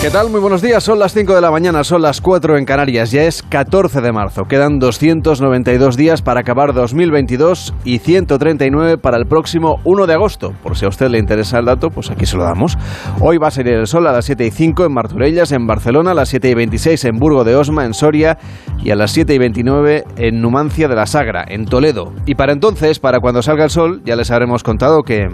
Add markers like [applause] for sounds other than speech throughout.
¿Qué tal? Muy buenos días. Son las 5 de la mañana, son las 4 en Canarias. Ya es 14 de marzo. Quedan 292 días para acabar 2022 y 139 para el próximo 1 de agosto. Por si a usted le interesa el dato, pues aquí se lo damos. Hoy va a salir el sol a las 7 y 5 en Marturellas, en Barcelona, a las 7 y 26 en Burgo de Osma, en Soria y a las 7 y 29 en Numancia de la Sagra, en Toledo. Y para entonces, para cuando salga el sol, ya les habremos contado que...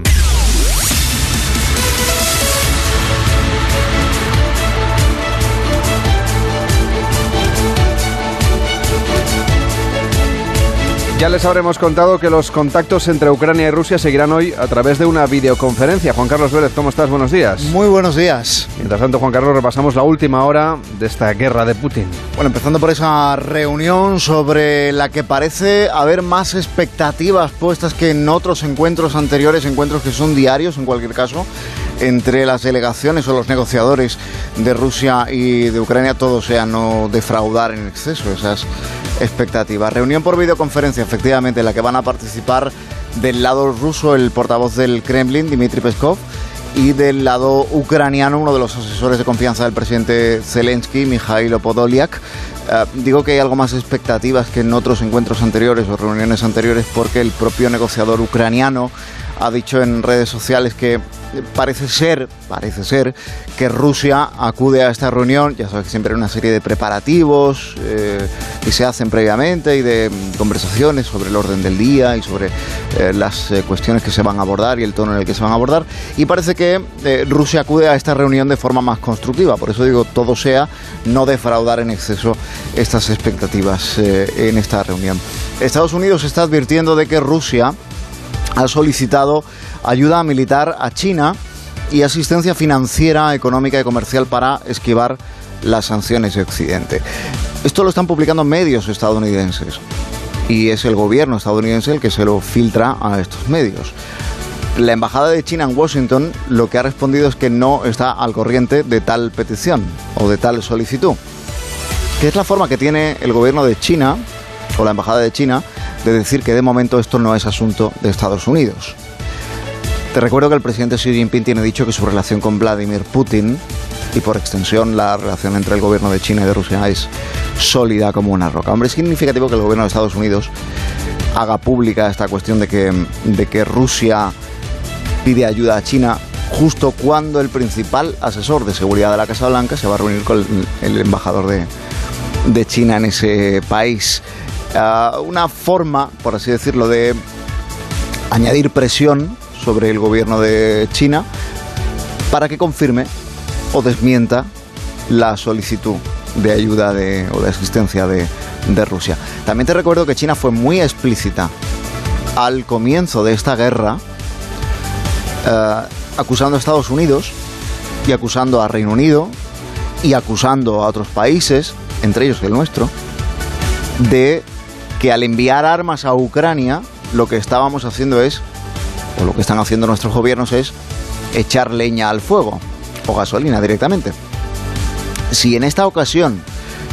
Ya les habremos contado que los contactos entre Ucrania y Rusia seguirán hoy a través de una videoconferencia. Juan Carlos Vélez, ¿cómo estás? Buenos días. Muy buenos días. Mientras tanto, Juan Carlos, repasamos la última hora de esta guerra de Putin. Bueno, empezando por esa reunión sobre la que parece haber más expectativas puestas que en otros encuentros anteriores, encuentros que son diarios en cualquier caso, entre las delegaciones o los negociadores de Rusia y de Ucrania, todo sea no defraudar en exceso esas expectativas. Reunión por videoconferencia, efectivamente, en la que van a participar del lado ruso el portavoz del Kremlin, Dmitry Peskov, y del lado ucraniano, uno de los asesores de confianza del presidente Zelensky, Mikhailo Podolyak. Eh, digo que hay algo más expectativas que en otros encuentros anteriores o reuniones anteriores porque el propio negociador ucraniano ha dicho en redes sociales que parece ser, parece ser que Rusia acude a esta reunión, ya sabes que siempre hay una serie de preparativos eh, que se hacen previamente y de conversaciones sobre el orden del día y sobre eh, las cuestiones que se van a abordar y el tono en el que se van a abordar. Y parece que Rusia acude a esta reunión de forma más constructiva, por eso digo todo sea no defraudar en exceso estas expectativas en esta reunión. Estados Unidos está advirtiendo de que Rusia ha solicitado ayuda militar a China y asistencia financiera, económica y comercial para esquivar las sanciones de Occidente. Esto lo están publicando medios estadounidenses y es el gobierno estadounidense el que se lo filtra a estos medios. La embajada de China en Washington lo que ha respondido es que no está al corriente de tal petición o de tal solicitud, que es la forma que tiene el gobierno de China o la embajada de China de decir que de momento esto no es asunto de Estados Unidos. Te recuerdo que el presidente Xi Jinping tiene dicho que su relación con Vladimir Putin y por extensión la relación entre el gobierno de China y de Rusia es sólida como una roca. Hombre, es significativo que el gobierno de Estados Unidos haga pública esta cuestión de que, de que Rusia pide ayuda a China justo cuando el principal asesor de seguridad de la Casa Blanca se va a reunir con el, embajador de, de China en ese país. Ah, una forma, por así decirlo, de añadir presión sobre el gobierno de China para que confirme o desmienta la solicitud de ayuda de, o de asistencia de, Rusia. También te recuerdo que China fue muy explícita al comienzo de esta guerra, eh, acusando a Estados Unidos y acusando a Reino Unido y acusando a otros países, entre ellos el nuestro, de que al enviar armas a Ucrania, lo que estábamos haciendo es, o lo que están haciendo nuestros gobiernos es, echar leña al fuego, o gasolina directamente. Si en esta ocasión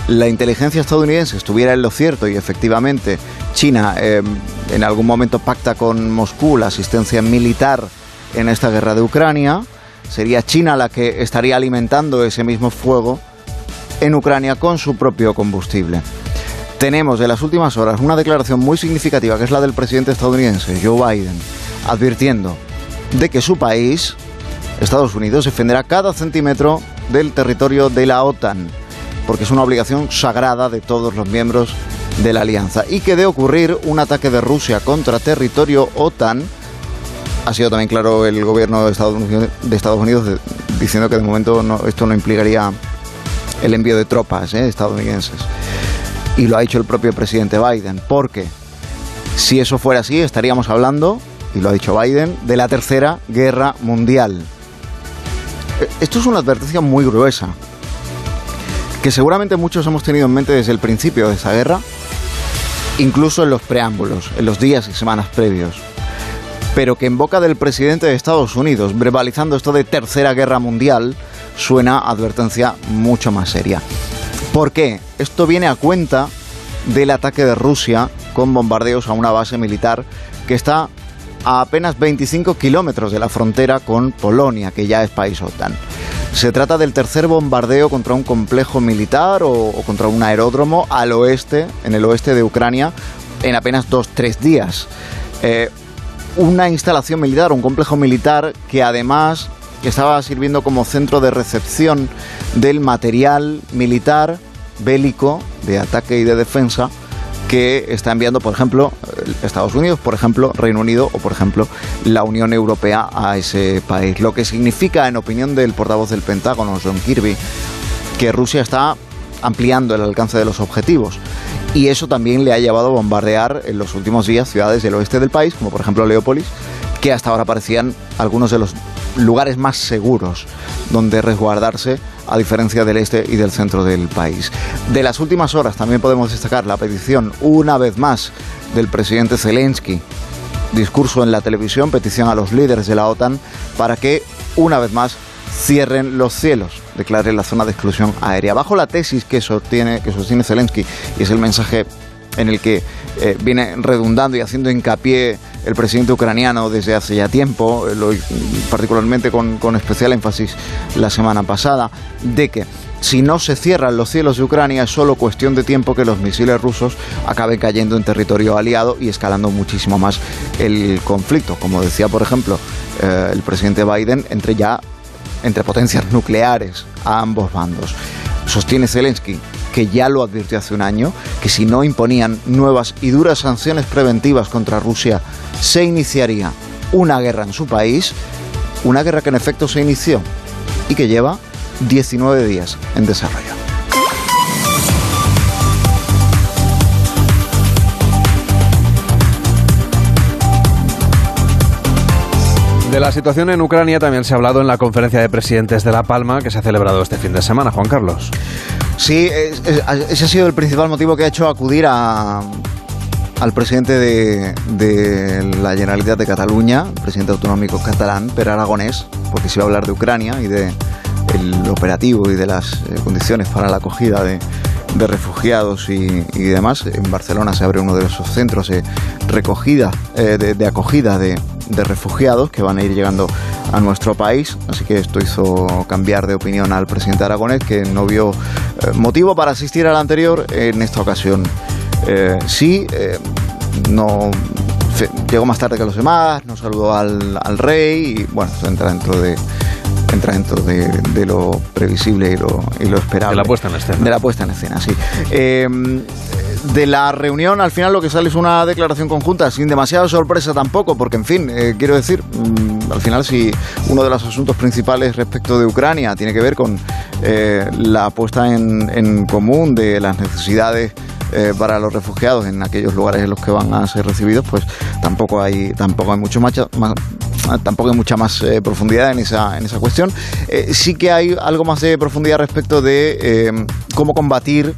la inteligencia estadounidense estuviera en lo cierto y efectivamente China em, en algún momento pacta con Moscú la asistencia militar en esta guerra de Ucrania, sería China la que estaría alimentando ese mismo fuego en Ucrania con su propio combustible. Tenemos de las últimas horas una declaración muy significativa, que es la del presidente estadounidense, Joe Biden, advirtiendo de que su país, Estados Unidos, defenderá cada centímetro del territorio de la OTAN, porque es una obligación sagrada de todos los miembros de la alianza, y que de ocurrir un ataque de Rusia contra territorio OTAN, ha sido también claro el gobierno de Estados Unidos, diciendo que de momento esto no implicaría el envío de tropas ¿eh? estadounidenses y lo ha dicho el propio presidente Biden, porque si eso fuera así estaríamos hablando, y lo ha dicho Biden, de la tercera guerra mundial. E, esto es una advertencia muy gruesa, que seguramente muchos hemos tenido en mente desde el principio de esa guerra, incluso en los preámbulos, en los días y semanas previos, pero que en boca del presidente de Estados Unidos, verbalizando esto de tercera guerra mundial, suena advertencia mucho más seria. ¿Por qué? Esto viene a cuenta del ataque de Rusia con bombardeos a una base militar que está a apenas 25 kilómetros de la frontera con Polonia, que ya es país OTAN. Se trata del tercer bombardeo contra un complejo militar o, contra un aeródromo al oeste, en el oeste de Ucrania, en apenas dos, tres días. Eh, una instalación militar, un complejo militar que además estaba sirviendo como centro de recepción del material militar bélico de ataque y de defensa que está enviando, por ejemplo, Estados Unidos, por ejemplo, Reino Unido o, por ejemplo, la Unión Europea a ese país. Lo que significa, en opinión del portavoz del Pentágono, John Kirby, que Rusia está ampliando el alcance de los objetivos. Y eso también le ha llevado a bombardear en los últimos días ciudades del oeste del país, como por ejemplo Leópolis, que hasta ahora parecían algunos de los lugares más seguros donde resguardarse a diferencia del este y del centro del país. De las últimas horas también podemos destacar la petición, una vez más, del presidente Zelensky, discurso en la televisión, petición a los líderes de la OTAN para que, una vez más, cierren los cielos, declare la zona de exclusión aérea. Bajo la tesis que sostiene, que sostiene Zelensky, y es el mensaje en el que eh, viene redundando y haciendo hincapié el presidente ucraniano desde hace ya tiempo, eh, particularmente con, con especial énfasis la semana pasada, de que si no se cierran los cielos de Ucrania es solo cuestión de tiempo que los misiles rusos acaben cayendo en territorio aliado y escalando muchísimo más el conflicto. Como decía, por ejemplo, eh, el presidente Biden, entre ya entre potencias nucleares a ambos bandos. Sostiene Zelensky que ya lo advirtió hace un año, que si no imponían nuevas y duras sanciones preventivas contra Rusia, se iniciaría una guerra en su país, una guerra que en efecto se inició y que lleva 19 días en desarrollo. De la situación en Ucrania también se ha hablado en la conferencia de presidentes de La Palma que se ha celebrado este fin de semana, Juan Carlos. Sí, ese ha sido el principal motivo que ha hecho acudir al presidente de, la Generalitat de Cataluña, presidente autonómico catalán, Per Aragonés, porque se va a hablar de Ucrania y de el operativo y de las eh, condiciones para la acogida de, refugiados y, demás. En Barcelona se abre uno de esos centros de recogida, eh, de, acogida de, de refugiados que van a ir llegando a nuestro país. Así que esto hizo cambiar de opinión al presidente Aragonés, que no vio eh, motivo para asistir al anterior en esta ocasión. Eh, sí, no llegó más tarde que los demás, no saludó al, al rey y bueno, entra dentro de entra dentro de, lo previsible y lo, y lo, esperable. De la puesta en escena. De la puesta en escena, sí. Eh, de la reunión al final lo que sale es una declaración conjunta sin demasiada sorpresa tampoco, porque en fin, eh, quiero decir, mm, al final si uno de los asuntos principales respecto de Ucrania tiene que ver con eh, la puesta en, en, común de las necesidades eh, para los refugiados en aquellos lugares en los que van a ser recibidos, pues tampoco hay tampoco hay mucho más, tampoco hay mucha más profundidad en esa en esa cuestión. sí que hay algo más de profundidad respecto de cómo combatir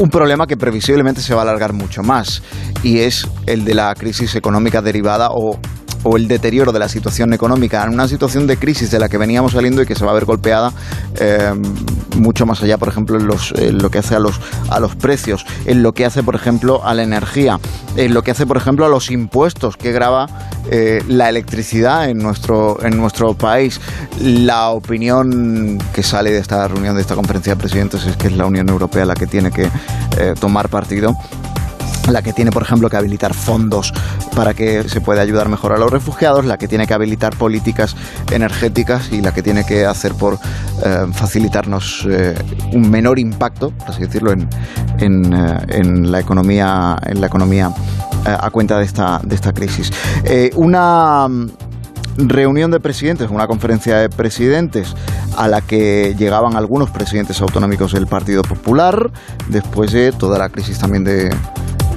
un problema que previsiblemente se va a alargar mucho más y es el de la crisis económica derivada o o el deterioro de la situación económica en una situación de crisis de la que veníamos saliendo y que se va a ver golpeada eh, mucho más allá, por ejemplo, en, los, lo que hace a los, a los precios, en lo que hace, por ejemplo, a la energía, en lo que hace, por ejemplo, a los impuestos que graba eh, la electricidad en nuestro, en nuestro país. La opinión que sale de esta reunión, de esta conferencia de presidentes, es que es la Unión Europea la que tiene que eh, tomar partido la que tiene, por ejemplo, que habilitar fondos para que se pueda ayudar mejor a los refugiados, la que tiene que habilitar políticas energéticas y la que tiene que hacer por eh, facilitarnos eh, un menor impacto, por así decirlo, en, en, eh, la economía, en la economía a cuenta de esta, de esta crisis. una reunión de presidentes, una conferencia de presidentes a la que llegaban algunos presidentes autonómicos del Partido Popular, después de toda la crisis también de,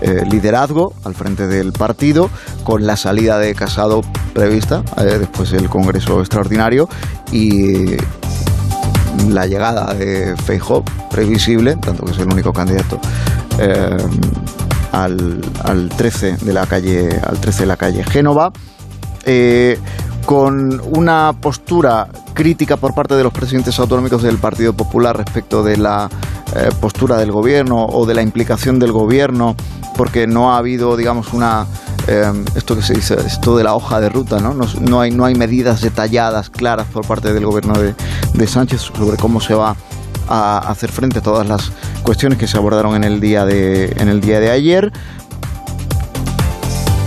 eh, liderazgo al frente del partido, con la salida de Casado prevista eh, después del Congreso Extraordinario y la llegada de Feijóo previsible, tanto que es el único candidato eh, al, al, 13 de la calle al 13 de la calle Génova. Con una postura crítica por parte de los presidentes autonómicos del Partido Popular respecto de la eh, postura del gobierno o de la implicación del gobierno, porque no ha habido, digamos, una eh, esto que se dice, esto de la hoja de ruta, ¿no? No, hay, no hay medidas detalladas, claras por parte del gobierno de, de Sánchez sobre cómo se va a hacer frente a todas las cuestiones que se abordaron en el día de, en el día de ayer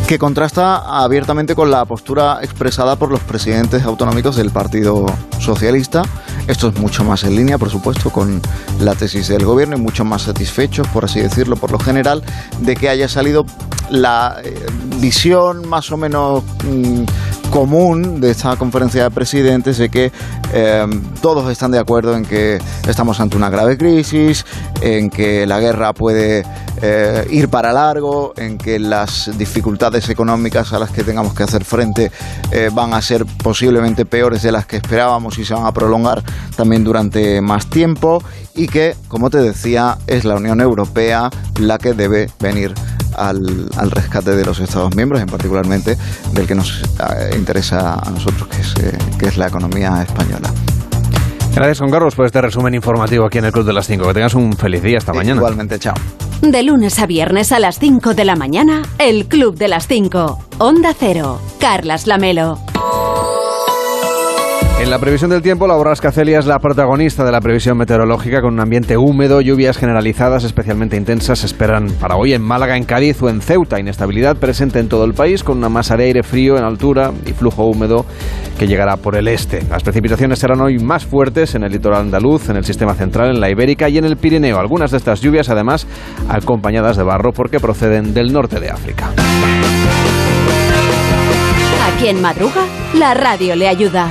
que contrasta abiertamente con la postura expresada por los presidentes autonómicos del Partido Socialista. Esto es mucho más en línea, por supuesto, con la tesis del gobierno y mucho más satisfechos, por así decirlo, por lo general, de que haya salido la eh, visión más o menos mm, común de esta conferencia de presidentes de que em, todos están de acuerdo en que estamos ante una grave crisis, en que la guerra puede eh, ir para largo, en que las dificultades económicas a las que tengamos que hacer frente eh, van a ser posiblemente peores de las que esperábamos y se van a prolongar también durante más tiempo y que, como te decía, es la Unión Europea la que debe venir al, rescate de los Estados miembros, en particularmente del que nos eh, interesa a nosotros, que es, eh, que es la economía española. Gracias, Juan Carlos, por este resumen informativo aquí en el Club de las 5. Que tengas un feliz día esta mañana. Igualmente, chao. De lunes a viernes a las 5 de la mañana, el Club de las 5. Onda Cero. Carlas Lamelo. En la previsión del tiempo, la borrasca Celia es la protagonista de la previsión meteorológica con un ambiente húmedo, lluvias generalizadas especialmente intensas se esperan para hoy en Málaga, en Cádiz o en Ceuta. Inestabilidad presente en todo el país con una masa de aire frío en altura y flujo húmedo que llegará por el este. Las precipitaciones serán hoy más fuertes en el litoral andaluz, en el sistema central, en la Ibérica y en el Pirineo. Algunas de estas lluvias además acompañadas de barro porque proceden del norte de África. Aquí en Madruga, la radio le ayuda.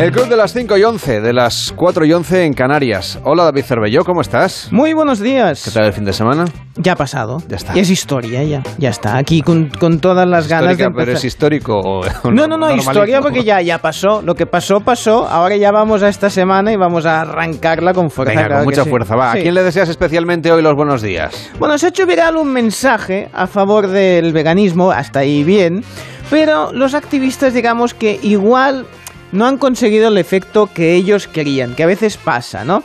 El Club de las 5 y 11, de las 4 y 11 en Canarias. Hola David Cervelló, ¿cómo estás? Muy buenos días. ¿Qué tal el fin de semana? Ya ha pasado. Ya está. Es historia, ya. Ya está. Aquí con, todas las ganas de. ¿Pero es histórico o.? No, no, no, historia porque ya, ya pasó. Lo que pasó, pasó. Ahora ya vamos a esta semana y vamos a arrancarla con fuerza. Venga, con mucha fuerza. Va. ¿A quién le deseas especialmente hoy los buenos días? Bueno, se ha hecho viral un mensaje a favor del veganismo, hasta ahí bien. Pero los activistas, digamos que igual no han conseguido el efecto que ellos querían, que a veces pasa, ¿no?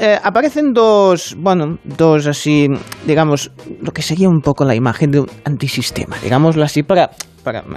Eh, aparecen dos, bueno, dos así, digamos, lo que sería un poco la imagen de un antisistema, digámoslo así, para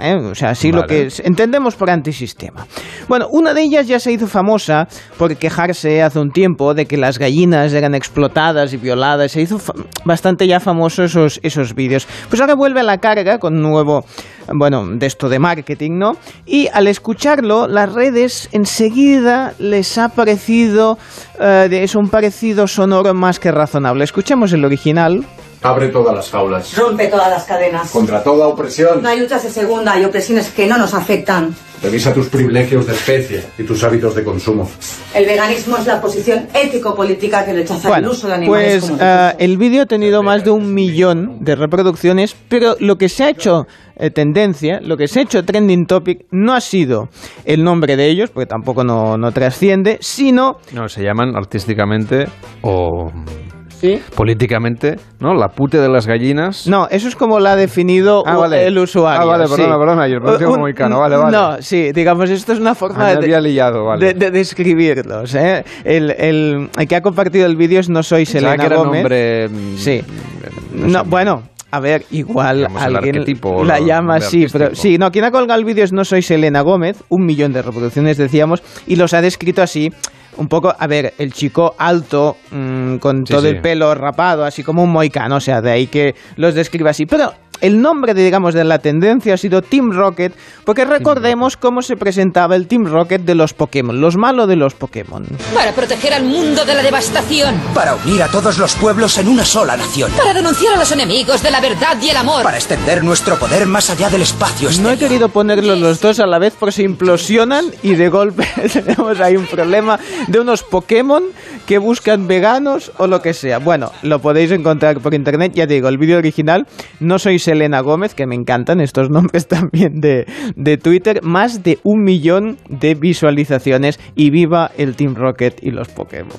eh, o sea, así lo que entendemos por antisistema. Bueno, una de ellas ya se hizo famosa por quejarse hace un tiempo de que las gallinas eran explotadas y violadas. Se hizo bastante ya famoso esos, esos vídeos. Pues ahora vuelve a la carga con nuevo, bueno, de esto de marketing, ¿no? Y al escucharlo, las redes enseguida les ha parecido, eh, es un parecido sonoro más que razonable. Escuchemos el original. Abre todas las jaulas. Rompe todas las cadenas. Contra toda opresión. No hay luchas de segunda, hay opresiones que no nos afectan. Revisa tus privilegios de especie y tus hábitos de consumo. El veganismo es la posición ético-política que rechaza el uso de animales. Pues uh, el vídeo ha tenido más de un millón de reproducciones, pero lo que se ha hecho eh, tendencia, lo que se ha hecho trending topic no ha sido el nombre de ellos, porque tampoco no, no trasciende, sino... No, se llaman artísticamente o políticamente, ¿no? La pute de las gallinas. No, eso es como la ha definido ah, el usuario. Ah, vale, perdona, perdona, yo lo como vale, vale. No, sí, digamos, esto es una forma ah, de, liado, vale. de, describirlos, ¿eh? El, el, que ha compartido el vídeo es No Soy Selena que era Gómez. Nombre, mm, sí. No, bueno, a ver, igual alguien la llama así, pero sí, no, quien ha colgado el vídeo es No Soy Selena Gómez, un millón de reproducciones decíamos, y los ha descrito así un poco, a ver, el chico alto, mm, con todo el pelo rapado, así como un moicano, o sea, de ahí que los describa así. Pero el nombre, de, digamos, de la tendencia ha sido Team Rocket, porque recordemos cómo se presentaba el Team Rocket de los Pokémon, los malos de los Pokémon. Para proteger al mundo de la devastación. Para unir a todos los pueblos en una sola nación. Para denunciar a los enemigos de la verdad y el amor. Para extender nuestro poder más allá del espacio No he querido ponerlos los dos a la vez porque se implosionan y de golpe [laughs] tenemos ahí un problema de unos Pokémon que buscan veganos o lo que sea. Bueno, lo podéis encontrar por internet, ya digo, el vídeo original. No soy Selena Gómez, que me encantan estos [laughs] nombres también de, de Twitter. Más de un millón de visualizaciones y viva el Team Rocket y los Pokémon.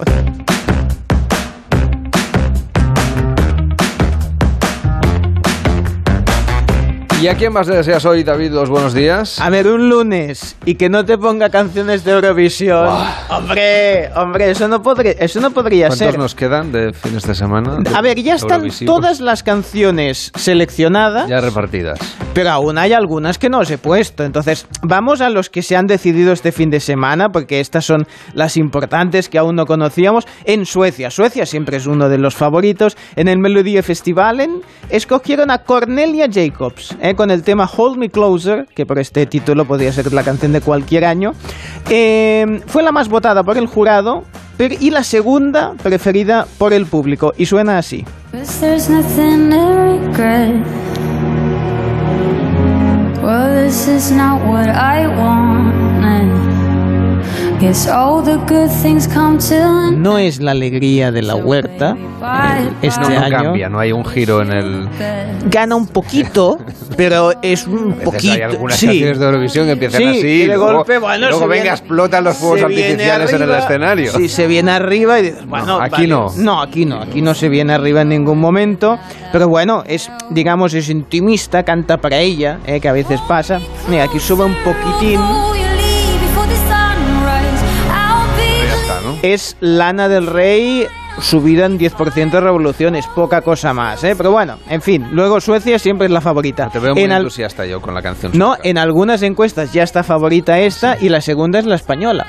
¿Y a quién más le deseas hoy, David, los buenos días? A ver, un lunes y que no te ponga canciones de Eurovisión. Hombre, hombre, eso no, podría, eso no podría ¿Cuántos ser. nos quedan de fines de semana? A ver, ya están todas las canciones seleccionadas, Ya repartidas. pero aún hay algunas que no os he puesto. Entonces, vamos a los que se han decidido este fin de semana, porque estas son las importantes que aún no conocíamos. En Suecia, Suecia siempre es uno de los favoritos. En el Melodía Festivalen escogieron a Cornelia Jacobs, eh, con el tema Hold Me Closer, que por este título podría ser la canción de cualquier año. Eh, fue la más votada por el jurado y la segunda preferida por el público. Y suena así. Well, this is not what I wanted. No es la alegría de la huerta. Este No, no año cambia, no hay un giro en el... gana un poquito, [laughs] pero es un poquito. Hay algunas sí. canciones de Eurovisión que empiezan Sí, así y de luego, golpe, bueno, luego se venga, viene- explotan los fuegos artificiales en el arriba, escenario. Sí, se viene arriba y dices, bueno, aquí vale. no. No, aquí no, aquí no se viene arriba en ningún momento. Pero bueno, es, digamos, es intimista, canta para ella, eh, que a veces pasa. Mira, aquí sube un poquitín. Es Lana del Rey subida en 10% de revoluciones, poca cosa más, ¿eh? Pero bueno, en fin, luego Suecia siempre es la favorita. Te veo muy En al- entusiasta yo con la canción. No, sueca. en algunas encuestas ya está favorita esta y la segunda es la española.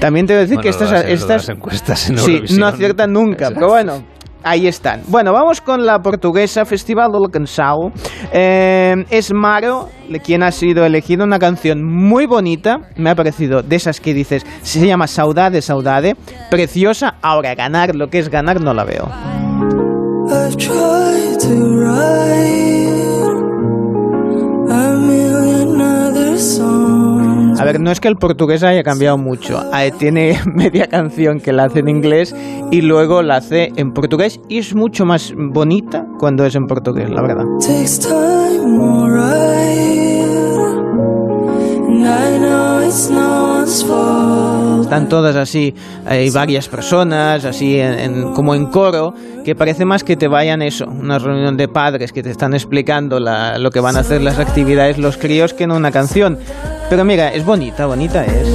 También te voy a decir Bueno, que estas, las- estas encuestas en sí, no aciertan nunca, pero bueno. Ahí están. Bueno, vamos con la portuguesa Festival do Cansao. Eh, es Maro quien ha sido elegido una canción muy bonita. Me ha parecido de esas que dices, se llama Saudade, Saudade. Preciosa. Ahora, ganar lo que es ganar no la veo. A ver, no es que el portugués haya cambiado mucho. Tiene [laughs] media canción que la hace en inglés y luego la hace en portugués y es mucho más bonita cuando es en portugués, la verdad. Están todas así, hay varias personas, así en- en- como en coro, que parece más que te vayan eso, una reunión de padres que te están explicando la- lo que van a hacer las actividades los críos que en una canción. Pero mira, es bonita, bonita es.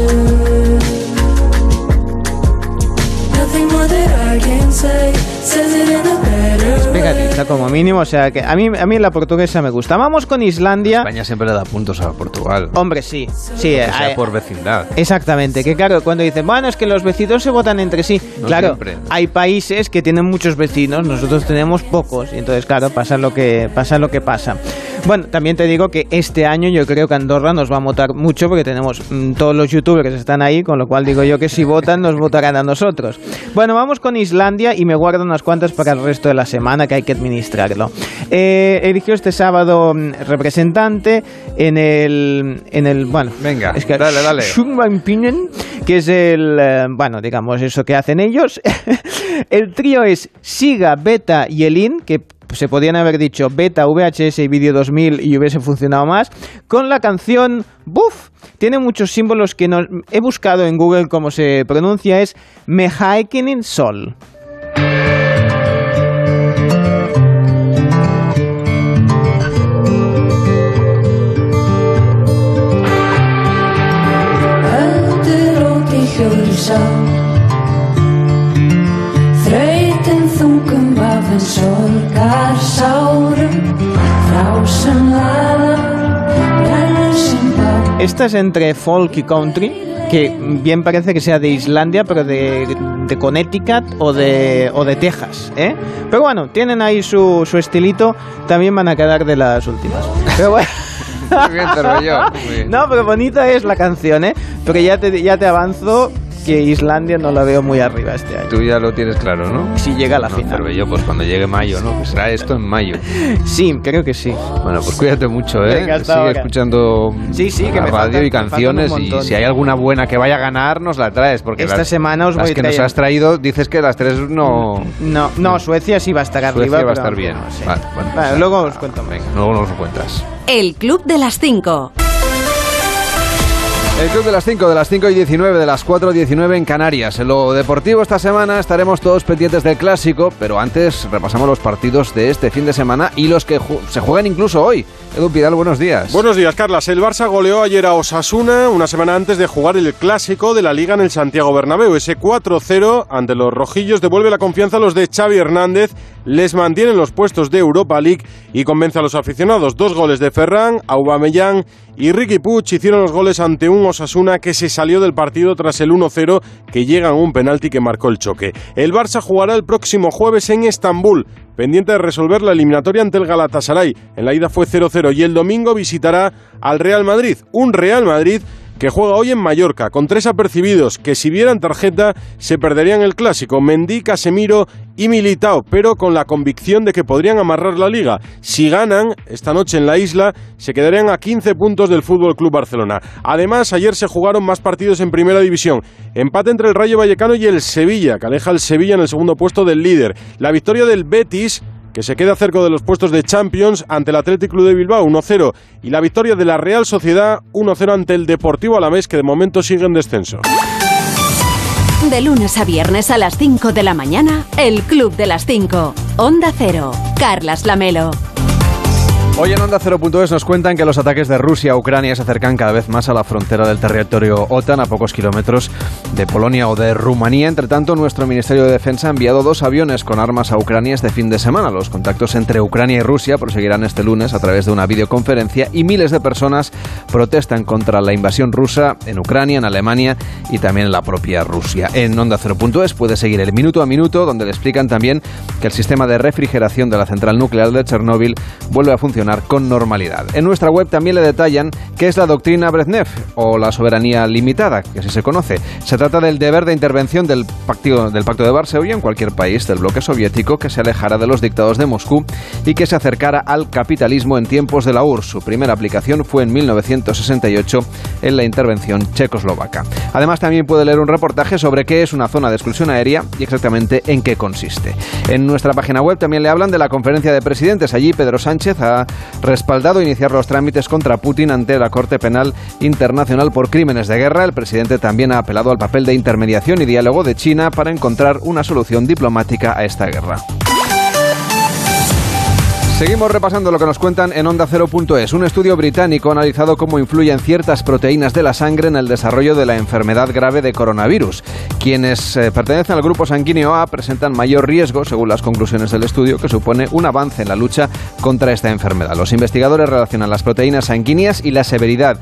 Es pegadiza como mínimo, o sea que a mí, a mí la portuguesa me gusta. Vamos con Islandia. España siempre le da puntos a Portugal. Hombre, sí, sí. Que sea eh, por vecindad. Exactamente, que claro, cuando dicen, bueno, es que los vecinos se votan entre sí. No claro, siempre. hay países que tienen muchos vecinos, nosotros tenemos pocos, y entonces, claro, pasa lo que pasa. Lo que pasa. Bueno, también te digo que este año yo creo que Andorra nos va a votar mucho porque tenemos mm, todos los youtubers que están ahí, con lo cual digo yo que si votan nos votarán a nosotros. Bueno, vamos con Islandia y me guardo unas cuantas para el resto de la semana que hay que administrarlo. Eh, eligió este sábado mm, representante en el, en el bueno, Venga, es que dale, dale. Schwingpinen, que es el, eh, bueno, digamos, eso que hacen ellos. [laughs] el trío es Siga, Beta y Elin, que se podían haber dicho Beta, VHS y Video 2000 y hubiese funcionado más, con la canción Buff. Tiene muchos símbolos que no, he buscado en Google cómo se pronuncia, es Mehaikinin Sol. Sorgar Esta es entre folk y country, que bien parece que sea de Islandia, pero de, de Connecticut o de, o de Texas. ¿eh? Pero bueno, tienen ahí su, su estilito, también van a quedar de las últimas. Pero bueno. Muy bien, Cervelló, muy bien. No, pero bonita es la canción, ¿eh? Pero ya te, ya te avanzo que Islandia no la veo muy arriba este año. Tú ya lo tienes claro, ¿no? Si llega a la No, final. Cervelló, pues cuando llegue mayo, ¿no? Que será esto en mayo. [laughs] Sí, creo que sí. Bueno, pues cuídate mucho, ¿eh? Venga, hasta Sigue ahora. escuchando Sí, sí, que la me radio faltan- y canciones y si hay alguna buena que vaya a ganar, nos la traes. Porque Esta las, semana os las voy que nos has traído, dices que las tres no... No, no, Suecia sí va a estar Suecia arriba. va a pero estar bien. no sé. Vale, bueno, Vale, pues, luego os cuento. Venga, luego nos lo cuentas. El Club de las 5. El club de las 5, de las 5 y 19, de las 4 y 19 en Canarias. En lo deportivo esta semana estaremos todos pendientes del clásico, pero antes repasamos los partidos de este fin de semana y los que se juegan incluso hoy. Edu Pidal, buenos días. Buenos días, Carlas. El Barça goleó ayer a Osasuna una semana antes de jugar el clásico de la Liga en el Santiago Bernabéu. Ese 4-0 ante los rojillos devuelve la confianza a los de Xavi Hernández, les mantiene en los puestos de Europa League y convence a los aficionados. Dos goles de Ferran, Aubameyang y Ricky Puig hicieron los goles ante un Osasuna que se salió del partido tras el 1-0 que llega un penalti que marcó el choque. El Barça jugará el próximo jueves en Estambul, pendiente de resolver la eliminatoria ante el Galatasaray. En la ida fue 0-0 y el domingo visitará al Real Madrid, un Real Madrid que juega hoy en Mallorca, con tres apercibidos que si vieran tarjeta se perderían el clásico, Mendy, Casemiro y Militao, pero con la convicción de que podrían amarrar la liga. Si ganan esta noche en la isla, se quedarían a 15 puntos del Fútbol Club Barcelona. Además, ayer se jugaron más partidos en Primera División. Empate entre el Rayo Vallecano y el Sevilla, que aleja al Sevilla en el segundo puesto del líder. La victoria del Betis que se queda cerca de los puestos de Champions ante el Athletic Club de Bilbao 1-0 y la victoria de la Real Sociedad 1-0 ante el Deportivo Alavés que de momento sigue en descenso. De lunes a viernes a las 5 de la mañana, el Club de las 5. Onda Cero. Carlas Lamelo. Hoy en Onda 0.es nos cuentan que los ataques de Rusia a Ucrania se acercan cada vez más a la frontera del territorio OTAN, a pocos kilómetros de Polonia o de Rumanía. Entre tanto, nuestro Ministerio de Defensa ha enviado dos aviones con armas a Ucrania este fin de semana. Los contactos entre Ucrania y Rusia proseguirán este lunes a través de una videoconferencia y miles de personas protestan contra la invasión rusa en Ucrania, en Alemania y también en la propia Rusia. En Onda 0.es puede seguir el minuto a minuto, donde le explican también que el sistema de refrigeración de la central nuclear de Chernóbil vuelve a funcionar con normalidad. En nuestra web también le detallan qué es la doctrina Brezhnev o la soberanía limitada, que así se conoce. Se trata del deber de intervención del pacto, del pacto de Varsovia en cualquier país del bloque soviético que se alejara de los dictados de Moscú y que se acercara al capitalismo en tiempos de la URSS. Su primera aplicación fue en 1968 en la intervención checoslovaca. Además también puede leer un reportaje sobre qué es una zona de exclusión aérea y exactamente en qué consiste. En nuestra página web también le hablan de la conferencia de presidentes. Allí Pedro Sánchez ha respaldado iniciar los trámites contra Putin ante la Corte Penal Internacional por crímenes de guerra. El presidente también ha apelado al papel de intermediación y diálogo de China para encontrar una solución diplomática a esta guerra. Seguimos repasando lo que nos cuentan en Onda 0.es. Un estudio británico ha analizado cómo influyen ciertas proteínas de la sangre en el desarrollo de la enfermedad grave de coronavirus. Quienes eh, pertenecen al grupo sanguíneo A presentan mayor riesgo, según las conclusiones del estudio, que supone un avance en la lucha contra esta enfermedad. Los investigadores relacionan las proteínas sanguíneas y la severidad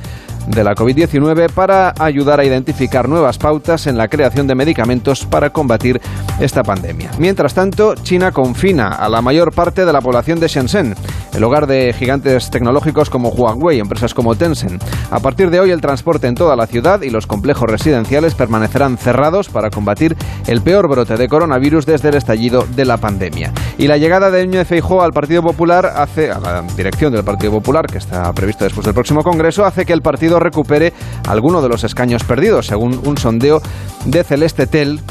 de la COVID-19 para ayudar a identificar nuevas pautas en la creación de medicamentos para combatir esta pandemia. Mientras tanto, China confina a la mayor parte de la población de Shenzhen, el hogar de gigantes tecnológicos como Huawei, empresas como Tencent. A partir de hoy, el transporte en toda la ciudad y los complejos residenciales permanecerán cerrados para combatir el peor brote de coronavirus desde el estallido de la pandemia. Y la llegada de Núñez Feijóo al Partido Popular hace, a la dirección del Partido Popular, que está previsto después del próximo Congreso, hace que el partido recupere alguno de los escaños perdidos, según un sondeo de Celeste Tel,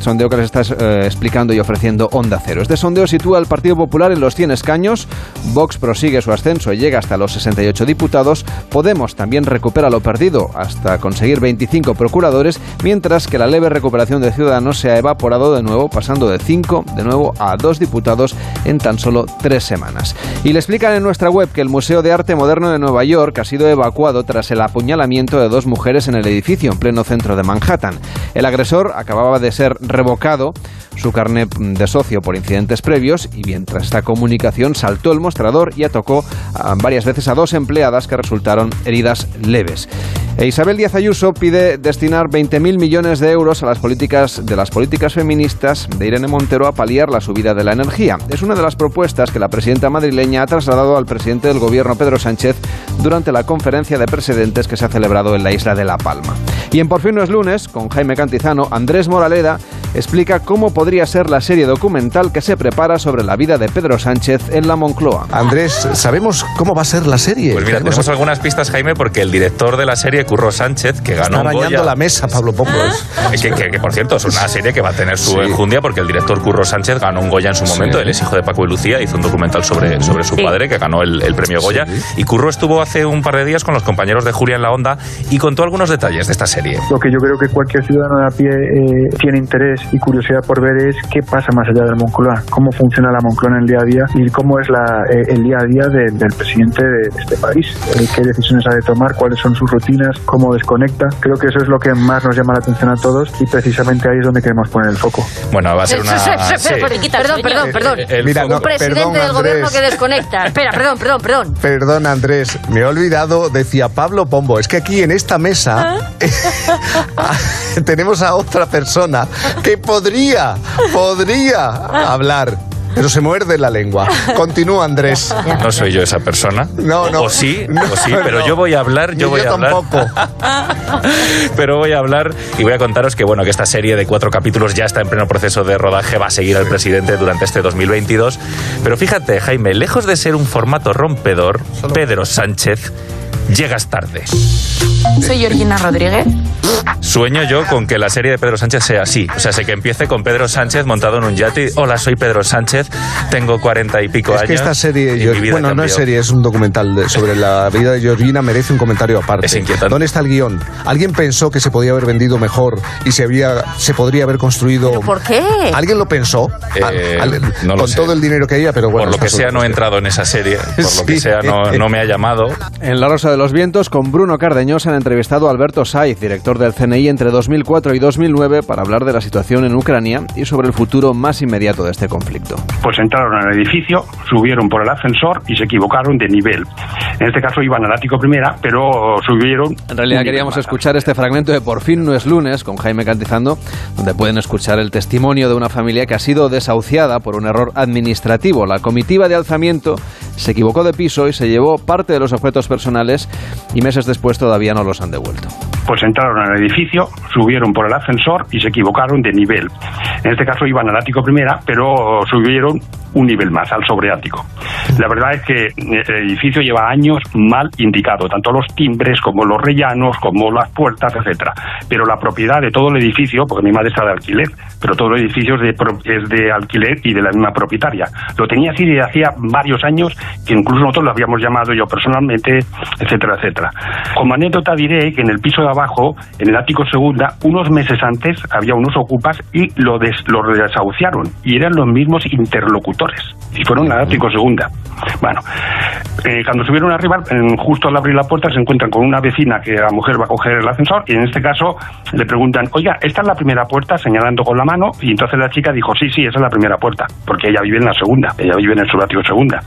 sondeo que les está eh, explicando y ofreciendo Onda Cero. Este sondeo sitúa al Partido Popular en los 100 escaños, Vox prosigue su ascenso y llega hasta los 68 diputados, Podemos también recupera lo perdido hasta conseguir 25 procuradores, mientras que la leve recuperación de Ciudadanos se ha evaporado de nuevo, pasando de 5 de nuevo a 2 diputados en tan solo 3 semanas. Y le explican en nuestra web que el Museo de Arte Moderno de Nueva York ha sido evacuado tras el apuñalamiento de dos mujeres en el edificio en pleno centro de Manhattan. El agresor acababa de ser revocado su carnet de socio por incidentes previos y mientras esta comunicación saltó el mostrador y atacó varias veces a dos empleadas que resultaron heridas leves. E Isabel Díaz Ayuso pide destinar 20.000 millones de euros a las políticas de las políticas feministas de Irene Montero a paliar la subida de la energía. Es una de las propuestas que la presidenta madrileña ha trasladado al presidente del gobierno Pedro Sánchez durante la conferencia de presidentes que se ha celebrado en la isla de La Palma. Y en Por fin no es lunes, con Jaime Cantizano, Andrés Moraleda explica cómo podría ser la serie documental que se prepara sobre la vida de Pedro Sánchez en la Moncloa. Andrés, ¿sabemos cómo va a ser la serie? Pues mira, tenemos algunas pistas, Jaime, porque el director de la serie, Curro Sánchez, que ganó Está un Goya... la mesa, Pablo Pombo. Que, que- que, por cierto, es una serie que va a tener su enjundia porque el director Curro Sánchez ganó un Goya en su momento. Él es hijo de Paco y Lucía, hizo un documental sobre, sobre su Sí. padre que ganó el, el premio Goya. Y Curro estuvo hace un par de días con los compañeros de Julia en la Onda y contó algunos detalles de esta serie. Lo que yo creo que cualquier ciudadano de a pie eh, tiene interés y curiosidad por ver es qué pasa más allá del Moncloa, cómo funciona la Moncloa en el día a día y cómo es la, eh, el día a día de- del presidente de este país, Eh, qué decisiones ha de tomar, cuáles son sus rutinas, cómo desconecta. Creo que eso es lo que más nos llama la atención a todos y precisamente ahí es donde queremos poner el foco. Bueno, va a ser una... Sí. perdón, perdón, perdón. El- Mira, Un no, presidente perdón, del gobierno que desconecta. Espera, perdón, perdón, perdón. Perdón, Andrés, me he olvidado, decía Pablo Pombo. Es que aquí en esta mesa [laughs] tenemos a otra persona que podría, [laughs] podría hablar, pero se muerde la lengua. Continúa, Andrés. No soy yo esa persona. No, no. O sí, [laughs] No, o sí, pero no. yo voy a hablar, yo Ni voy yo a hablar. tampoco. [laughs] pero voy a hablar y voy a contaros que bueno que esta serie de cuatro capítulos ya está en pleno proceso de rodaje, va a seguir al presidente durante este 2022. Pero fíjate, Jaime, lejos de ser un formato rompedor, Pedro Sánchez llegas tarde. Soy Georgina Rodríguez. Sueño yo con que la serie de Pedro Sánchez sea así. O sea, sé que empiece con Pedro Sánchez montado en un yate. y, Hola, soy Pedro Sánchez, tengo cuarenta y pico Es años. que esta serie, y mi vida bueno, no cambió. es serie, es un documental de- sobre la vida de Georgina, merece un comentario aparte. Es inquietante. ¿Dónde está el guion? ¿Alguien pensó que se podía haber vendido mejor y se, había, se podría haber construido... ¿Por qué? ¿Alguien lo pensó? Eh, Al- al- no lo con sé. todo el dinero que había, pero bueno... por lo que sea, no he entrado en esa serie. Por lo que Sí. sea, no, no me ha llamado. En La Rosa de los Vientos, con Bruno Cardeñosa han entrevistado a Alberto Saiz, director del CNI entre 2004 y 2009, para hablar de la situación en Ucrania y sobre el futuro más inmediato de este conflicto. Pues entraron al edificio, subieron por el ascensor y se equivocaron de nivel. En este caso iban al ático primera, pero subieron... En realidad queríamos escuchar este fragmento de Por fin no es lunes con Jaime Cantizando, donde pueden escuchar el testimonio de una familia que ha sido desahuciada por un error administrativo. La comitiva de alzamiento se equivocó de piso y se llevó parte de los objetos personales y meses después todavía no los han devuelto. Pues entraron al edificio, subieron por el ascensor y se equivocaron de nivel. En este caso iban al ático primera, pero subieron un nivel más, al sobreático. La verdad es que el edificio lleva años mal indicado, tanto los timbres como los rellanos, como las puertas, etcétera. Pero la propiedad de todo el edificio, porque mi madre está de alquiler, pero todo el edificio es de, es de alquiler y de la misma propietaria. Lo tenía así desde hacía varios años, que incluso nosotros lo habíamos llamado yo personalmente, etcétera, etcétera. Como anécdota diré que en el piso de abajo, en el ático segunda, unos meses antes había unos ocupas y lo, des, lo desahuciaron y eran los mismos interlocutores actores y fueron al ático segunda. Bueno, eh, cuando subieron arriba, en- justo al abrir la puerta se encuentran con una vecina que la mujer va a coger el ascensor y en este caso le preguntan, oiga, ¿esta es la primera puerta? señalando con la mano y entonces la chica dijo, sí, sí, esa es la primera puerta, porque ella vive en la segunda, ella vive en el subático segunda.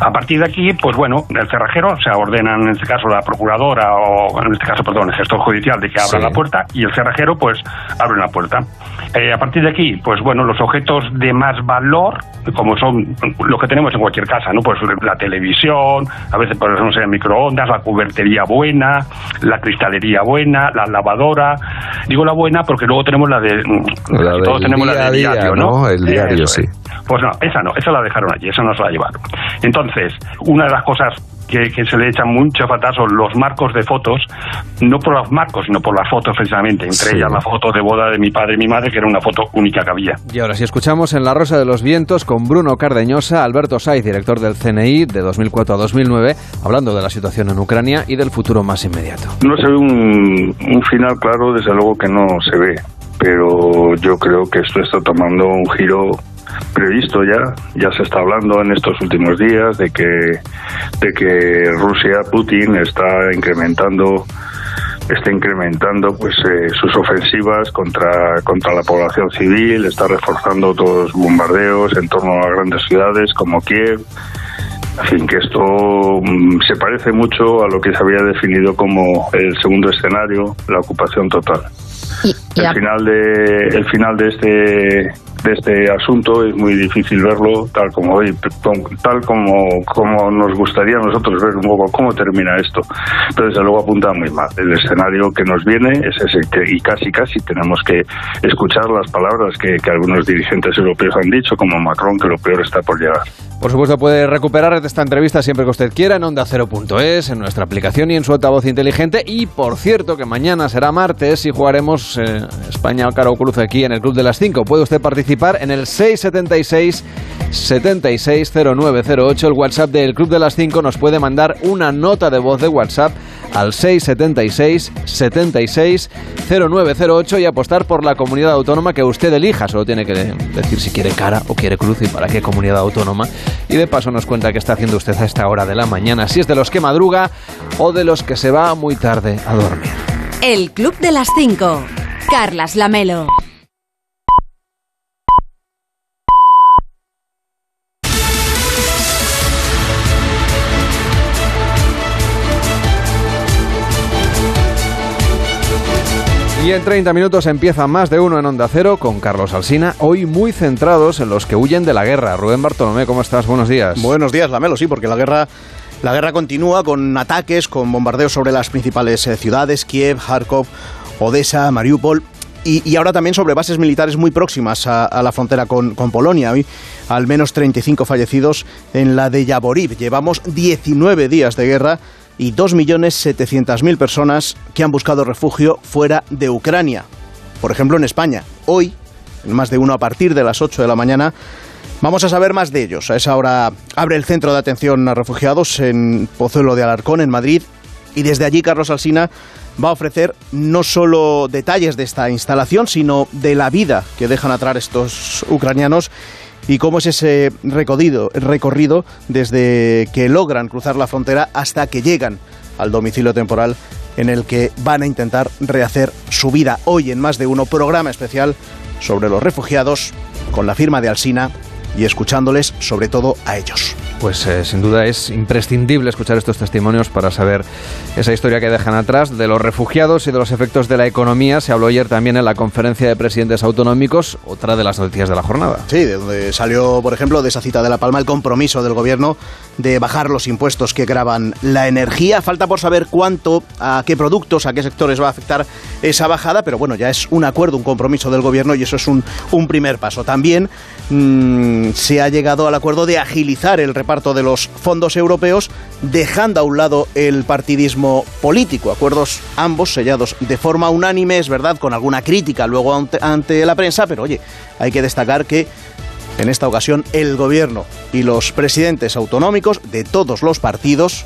A partir de aquí, pues bueno, el cerrajero, o sea, ordenan en este caso la procuradora o en este caso, perdón, el gestor judicial de que abra Sí. la puerta y el cerrajero pues abre la puerta. Eh, a partir de aquí, pues bueno, los objetos de más valor, como son lo que tenemos en cualquier casa, ¿no? Pues la televisión, a veces pues no sé, microondas, la cubertería buena, la cristalería buena, la lavadora. Digo la buena porque luego tenemos la de La casi todos tenemos la de diario, ¿no? ¿no? El diario, Eso sí. es. Pues no, esa no, esa la dejaron allí, esa no se la llevaron. Entonces, una de las cosas que, que se le echan mucho fatal son los marcos de fotos, no por los marcos, sino por las fotos precisamente, entre Sí. ellas la foto de boda de mi padre y mi madre, que era una foto única que había. Y ahora si escuchamos en La Rosa de los Vientos con Bruno Cardeñosa, Alberto Saiz, director del CNI de 2004 a 2009, hablando de la situación en Ucrania y del futuro más inmediato. No se ve un, un final claro, desde luego que no se ve, pero yo creo que esto está tomando un giro previsto ya, ya se está hablando en estos últimos días de que, de que Rusia, Putin, está incrementando está incrementando pues eh, sus ofensivas contra contra la población civil, está reforzando todos bombardeos en torno a grandes ciudades como Kiev. En fin, que esto mm, se parece mucho a lo que se había definido como el segundo escenario, la ocupación total. El final de el final de este de este asunto es muy difícil verlo tal como hoy tal como como nos gustaría a nosotros ver un poco cómo termina esto. Pero desde luego apunta muy mal. El escenario que nos viene es ese que, y casi casi tenemos que escuchar las palabras que, que algunos dirigentes europeos han dicho, como Macron, que lo peor está por llegar. Por supuesto, puede recuperar esta entrevista siempre que usted quiera en onda0.es, en nuestra aplicación y en su altavoz inteligente. Y por cierto, que mañana será martes y jugaremos eh, España Caro Cruz aquí en el Club de las 5. Puede usted participar en el 676 760908, el WhatsApp del Club de las 5. Nos puede mandar una nota de voz de WhatsApp al 676 760908 y apostar por la comunidad autónoma que usted elija. Solo tiene que decir si quiere cara o quiere cruz y para qué comunidad autónoma. Y de paso nos cuenta qué está haciendo usted a esta hora de la mañana, si es de los que madruga o de los que se va muy tarde a dormir. El Club de las 5. Carlas Lamelo. Y en 30 minutos empieza más de uno en Onda Cero con Carlos Alsina, hoy muy centrados en los que huyen de la guerra. Rubén Bartolomé, ¿cómo estás? Buenos días. Buenos días, Lamelo, sí, porque la guerra la guerra continúa con ataques, con bombardeos sobre las principales eh, ciudades, Kiev, Kharkov, Odessa, Mariupol. Y, ahora también sobre bases militares muy próximas a, la frontera con, con, Polonia. Hoy al menos 35 fallecidos en la de Yaboriv. Llevamos 19 días de guerra y 2.700.000 personas que han buscado refugio fuera de Ucrania. Por ejemplo, en España. Hoy, en más de uno a partir de las 8 de la mañana, vamos a saber más de ellos. A esa hora abre el centro de atención a refugiados en Pozuelo de Alarcón, en Madrid. Y desde allí Carlos Alsina va a ofrecer no solo detalles de esta instalación, sino de la vida que dejan atrás estos ucranianos y cómo es ese recorrido, recorrido desde que logran cruzar la frontera hasta que llegan al domicilio temporal en el que van a intentar rehacer su vida. Hoy en más de uno programa especial sobre los refugiados con la firma de Alsina y escuchándoles sobre todo a ellos. Pues eh, sin duda es imprescindible escuchar estos testimonios para saber esa historia que dejan atrás de los refugiados y de los efectos de la economía. Se habló ayer también en la conferencia de presidentes autonómicos, otra de las noticias de la jornada. Sí, de donde salió, por ejemplo, de esa cita de La Palma el compromiso del gobierno de bajar los impuestos que graban la energía. Falta por saber cuánto, a qué productos, a qué sectores va a afectar esa bajada, pero bueno, ya es un acuerdo, un compromiso del gobierno y eso es un, un primer paso. También mmm, se ha llegado al acuerdo de agilizar el reparto de los fondos europeos, dejando a un lado el partidismo político. Acuerdos ambos sellados de forma unánime, es verdad, con alguna crítica luego ante, ante la prensa, pero oye, hay que destacar que en esta ocasión el gobierno y los presidentes autonómicos de todos los partidos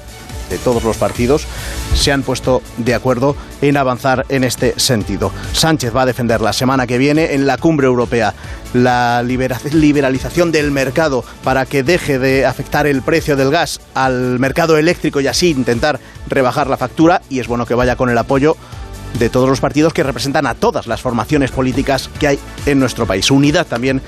de todos los partidos se han puesto de acuerdo en avanzar en este sentido. Sánchez va a defender la semana que viene en la cumbre europea la liberalización del mercado para que deje de afectar el precio del gas al mercado eléctrico y así intentar rebajar la factura y es bueno que vaya con el apoyo de todos los partidos que representan a todas las formaciones políticas que hay en nuestro país. Unidad también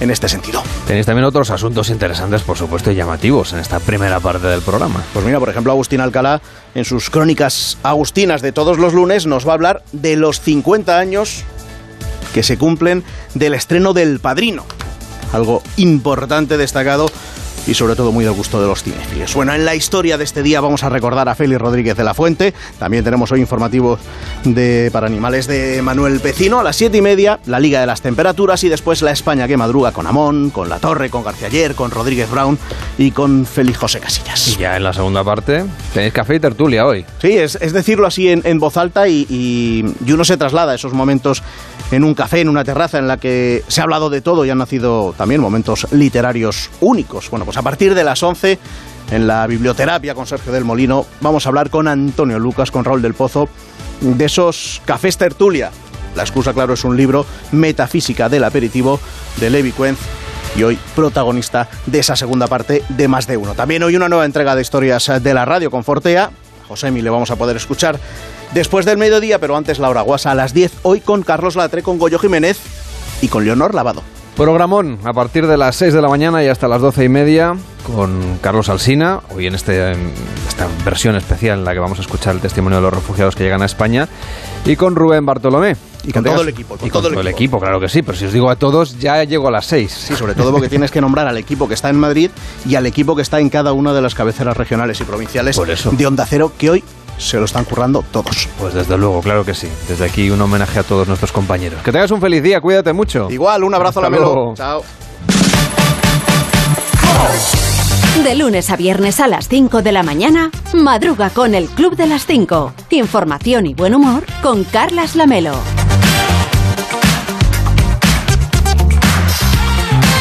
en este sentido. Tenéis también otros asuntos interesantes, por supuesto, y llamativos en esta primera parte del programa. Pues mira, por ejemplo, Agustín Alcalá, en sus crónicas agustinas de todos los lunes, nos va a hablar de los 50 años que se cumplen del estreno del Padrino. Algo importante, destacado y sobre todo muy del gusto de los cinéfilos. Bueno, en la historia de este día vamos a recordar a Félix Rodríguez de la Fuente. También tenemos hoy informativos de, para animales de Manuel Pecino. A las siete y media, la Liga de las Temperaturas y después la España que madruga con Amón, con La Torre, con García Ayer, con Rodríguez Brown y con Félix José Casillas. Y ya en la segunda parte tenéis café y tertulia hoy. Sí, es, decirlo así en, voz alta y, y, y uno se traslada a esos momentos en un café, en una terraza en la que se ha hablado de todo y han nacido también momentos literarios únicos. Bueno, pues a partir de las 11 en la biblioterapia con Sergio del Molino vamos a hablar con Antonio Lucas, con Raúl del Pozo, de esos cafés tertulia. La excusa, claro, es un libro, Metafísica del aperitivo, de Levi Quenz, y hoy protagonista de esa segunda parte de Más de Uno. También hoy una nueva entrega de historias de la radio con Fortea. A Josemi le vamos a poder escuchar después del mediodía, pero antes Laura Guasa a las 10, hoy con Carlos Latre, con Goyo Jiménez y con Leonor Lavado. Programón a partir de las 6 de la mañana y hasta las 12 y media con Carlos Alsina, hoy en, este, en esta versión especial en la que vamos a escuchar el testimonio de los refugiados que llegan a España, y con Rubén Bartolomé. Y con todo el equipo. y con todo el equipo, claro que sí. Pero si os digo a todos, ya llego a las seis. Sí, sobre todo porque tienes que nombrar al equipo que está en Madrid y al equipo que está en cada una de las cabeceras regionales y provinciales Por eso. de Onda Cero, que hoy se lo están currando todos. Pues desde luego, claro que sí. Desde aquí un homenaje a todos nuestros compañeros. Que tengas un feliz día, cuídate mucho. Igual, un abrazo a la Hasta Melo. luego. Chao. De lunes a viernes a las 5 de la mañana, madruga con el Club de las 5. Información y buen humor con Carlas Lamelo.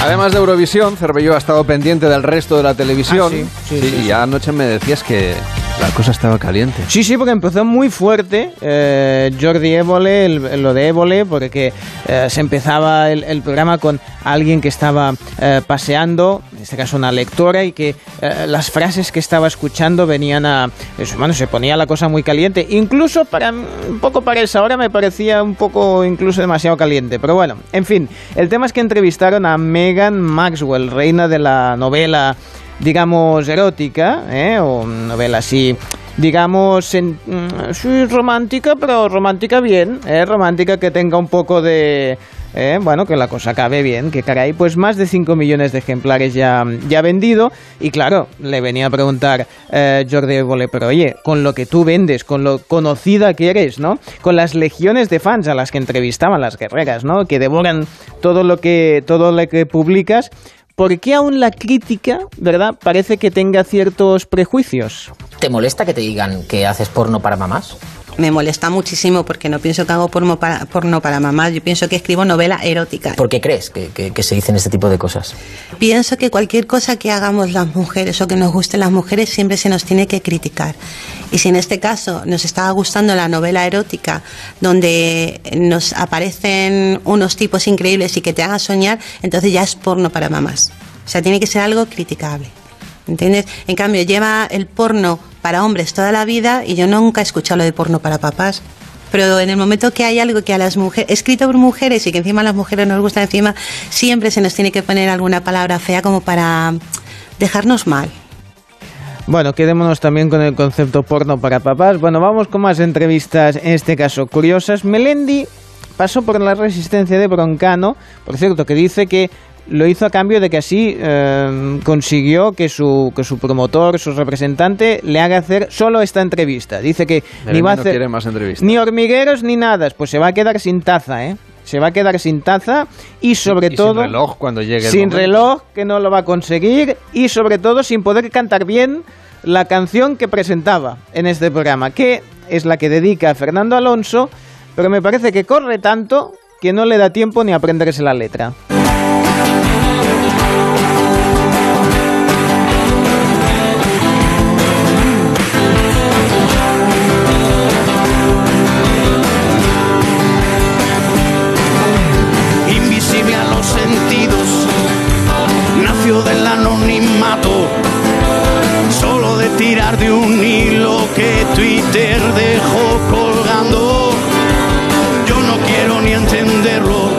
Además de Eurovisión, Cervelló ha estado pendiente del resto de la televisión. Ah, sí, sí, sí, y anoche me decías que la cosa estaba caliente. Sí, sí, porque empezó muy fuerte eh, Jordi Évole, el- lo de Évole, porque eh, se empezaba el, programa con alguien que estaba eh, paseando, en este caso una lectora, y que eh, las frases que estaba escuchando venían a... Eso, bueno, se ponía la cosa muy caliente. Incluso para un poco para esa hora me parecía un poco incluso demasiado caliente. Pero bueno, en fin, el tema es que entrevistaron a Megan Maxwell, reina de la novela digamos, erótica, ¿eh? o novela así, digamos, en- mm, romántica, pero romántica bien, ¿eh? romántica que tenga un poco de... eh, bueno, que la cosa acabe bien, que caray, pues más de 5 millones de ejemplares ya, ya vendido. Y claro, le venía a preguntar eh, Jordi Évole, pero oye, con lo que tú vendes, con lo conocida que eres, ¿no? Con las legiones de fans a las que entrevistaban las guerreras, ¿no? Que devoran todo lo que, todo lo que publicas. ¿Por qué aún la crítica, verdad, parece que tenga ciertos prejuicios? ¿Te molesta que te digan que haces porno para mamás? Me molesta muchísimo porque no pienso que hago porno para, porno para mamás, yo pienso que escribo novela erótica. ¿Por qué crees que, que- que se dicen este tipo de cosas? Pienso que cualquier cosa que hagamos las mujeres o que nos gusten las mujeres siempre se nos tiene que criticar. Y si en este caso nos estaba gustando la novela erótica donde nos aparecen unos tipos increíbles y que te hagan soñar, entonces ya es porno para mamás. O sea, tiene que ser algo criticable. ¿Entiendes? En cambio, lleva el porno para hombres toda la vida y yo nunca he escuchado lo de porno para papás. Pero en el momento que hay algo que a las mujeres, escrito por mujeres y que encima a las mujeres nos gusta encima, siempre se nos tiene que poner alguna palabra fea como para dejarnos mal. Bueno, quedémonos también con el concepto porno para papás. Bueno, vamos con más entrevistas, en este caso curiosas. Melendi pasó por la resistencia de Broncano, por cierto, que dice que lo hizo a cambio de que así eh, consiguió que su, que su promotor, su representante, le haga hacer solo esta entrevista. Dice que ni va a hacer quiere más entrevistas. ni hormigueros ni nada, pues se va a quedar sin taza, ¿eh? Se va a quedar sin taza y sobre Y sin todo reloj cuando llegue el sin momento. reloj que no lo va a conseguir y sobre todo sin poder cantar bien la canción que presentaba en este programa, que es la que dedica a Fernando Alonso, pero me parece que corre tanto que no le da tiempo ni a aprenderse la letra. Solo de un hilo que Twitter dejó colgando. Yo no quiero ni entenderlo,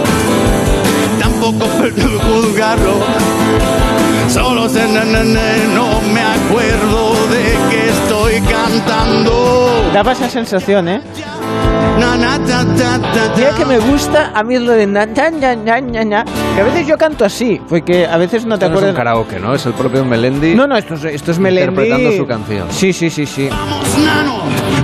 tampoco [laughs] juzgarlo, solo sé, na, na, na, no me acuerdo de que estoy cantando. Daba esa sensación, ¿eh? Mira que me gusta a mí es lo de na, na, na, na, na, na, que a veces yo canto así, porque a veces no te Esto no es un acuerdas. karaoke, ¿no? Es el propio Melendi. No, no, esto es, esto es Melendi. Interpretando su canción. Sí, sí, sí, sí.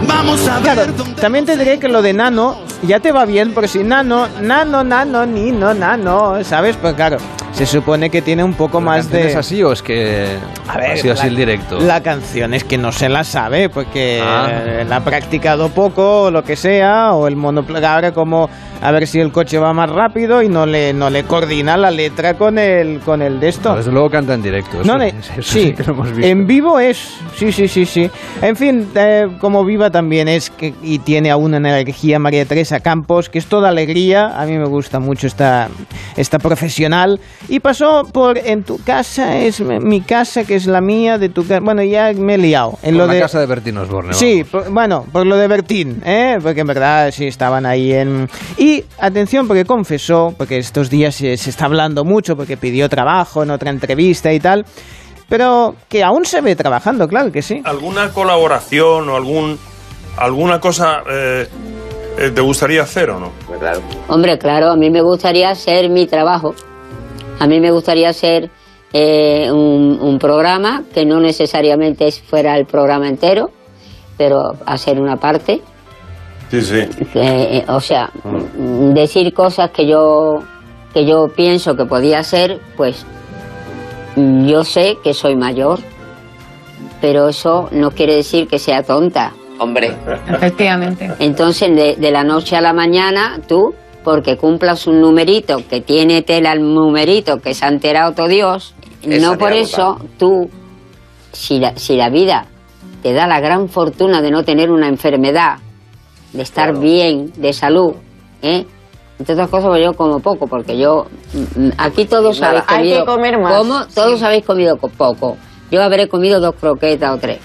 Vamos a Claro, también te diré que lo de nano ya te va bien, porque si nano, nano, nano, ni no, nano, ¿sabes? Pues claro, se supone que tiene un poco más de... ¿Es así o es que A ver, ha sido así la- el directo? La canción es que no se la sabe, porque Ah. la ha practicado poco, o lo que sea, o el monoplaza, ahora como a ver si el coche va más rápido y no le, no le coordina la letra con el, con el de esto. Desde luego canta en directo. Eso, No, [laughs] ne- eso sí, que lo hemos visto. en vivo es, sí, sí, sí, sí. En fin, eh, como viva también es que, y tiene aún una energía María Teresa Campos, que es toda alegría. A mí me gusta mucho esta, esta profesional. Y pasó por en tu casa, es mi casa, que es la mía, de tu casa. Bueno, ya me he liado. En Por lo la de, casa de Bertín Osborne. Sí, por- bueno, por lo de Bertín, ¿eh? porque en verdad sí estaban ahí en... Y atención, porque confesó, porque estos días se, se está hablando mucho, porque pidió trabajo en otra entrevista y tal, pero que aún se ve trabajando, claro que sí. alguna colaboración o algún alguna cosa eh, eh, ¿te gustaría hacer o no? Claro. Hombre, claro, a mí me gustaría hacer mi trabajo. A mí me gustaría hacer eh, un, un programa que no necesariamente fuera el programa entero, pero hacer una parte. Sí, sí. Eh, o sea, mm, decir cosas que yo que yo pienso que podía hacer, pues yo sé que soy mayor, pero eso no quiere decir que sea tonta. Hombre. Efectivamente. Entonces, de, de la noche a la mañana, tú, porque cumplas un numerito que tiene tela el numerito que se ha enterado todo Dios, Esa no por eso tú, si la, si la vida te da la gran fortuna de no tener una enfermedad, de estar bien, de salud, ¿eh? Entre otras cosas, pues yo como poco, porque yo. mm, Aquí todos Nada, habéis hay comido. que comer más, ¿Cómo? Todos sí. habéis comido co- poco. Yo habré comido dos croquetas o tres.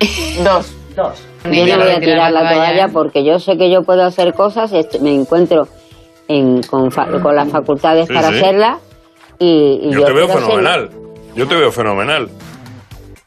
[laughs] Dos. Dos. Yo no voy a tirar la toalla porque yo sé que yo puedo hacer cosas, est- me encuentro en- con, fa- con las facultades Sí, para sí. hacerla y, y Yo te veo hacerla. fenomenal. Yo te veo fenomenal.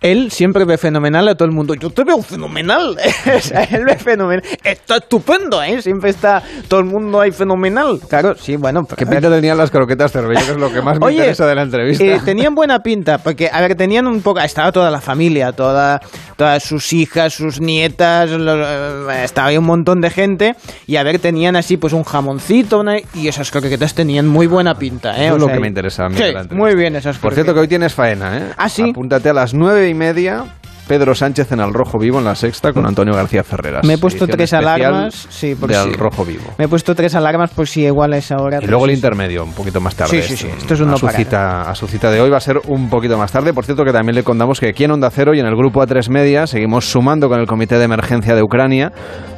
Él siempre ve fenomenal a todo el mundo. Yo te veo fenomenal. [laughs] Él ve fenomenal. Está estupendo, ¿eh? Siempre está todo el mundo ahí fenomenal. Claro, sí, bueno. pero- ¿Qué pinta tenían las croquetas Cervello? Que es lo que más me Oye, interesa de la entrevista. eh, tenían buena pinta, porque, a ver, tenían un poco, estaba toda la familia, toda, todas sus hijas, sus nietas, lo- eh, estaba ahí un montón de gente, y a ver, tenían así pues un jamoncito, una- y esas croquetas tenían muy buena pinta, ¿eh? Eso O es lo sea, que me interesa a mí sí, muy bien esas Por cierto, que croquetas. hoy tienes faena, ¿eh? ¿Ah, sí? Apúntate a las y media. Pedro Sánchez en Al Rojo Vivo en la sexta con Antonio García Ferreras. Me he puesto tres alarmas, sí, por de Al Rojo Vivo. Me he puesto tres alarmas por si igual a esa hora. Y luego el intermedio, un poquito más tarde. Sí, sí, sí, esto es un a no su cita A su cita de hoy va a ser un poquito más tarde. Por cierto, que también le contamos que aquí en Onda Cero y en el grupo A3 Media seguimos sumando con el Comité de Emergencia de Ucrania.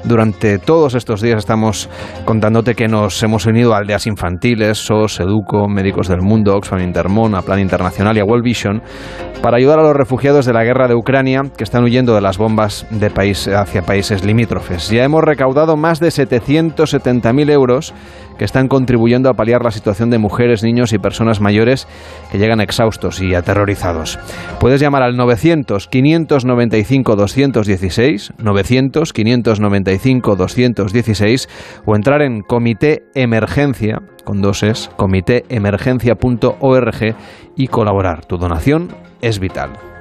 Durante todos estos días estamos contándote que nos hemos unido a aldeas infantiles, SOS, Educo, Médicos del Mundo, Oxfam Intermón, a Plan Internacional y a World Vision para ayudar a los refugiados de la guerra de Ucrania que están huyendo de las bombas de país, hacia países limítrofes. Ya hemos recaudado más de 770.000 euros que están contribuyendo a paliar la situación de mujeres, niños y personas mayores que llegan exhaustos y aterrorizados. Puedes llamar al 900-595-216, 900-595-216 o entrar en Comité Emergencia, con dos es, comitéemergencia.org y colaborar. Tu donación es vital.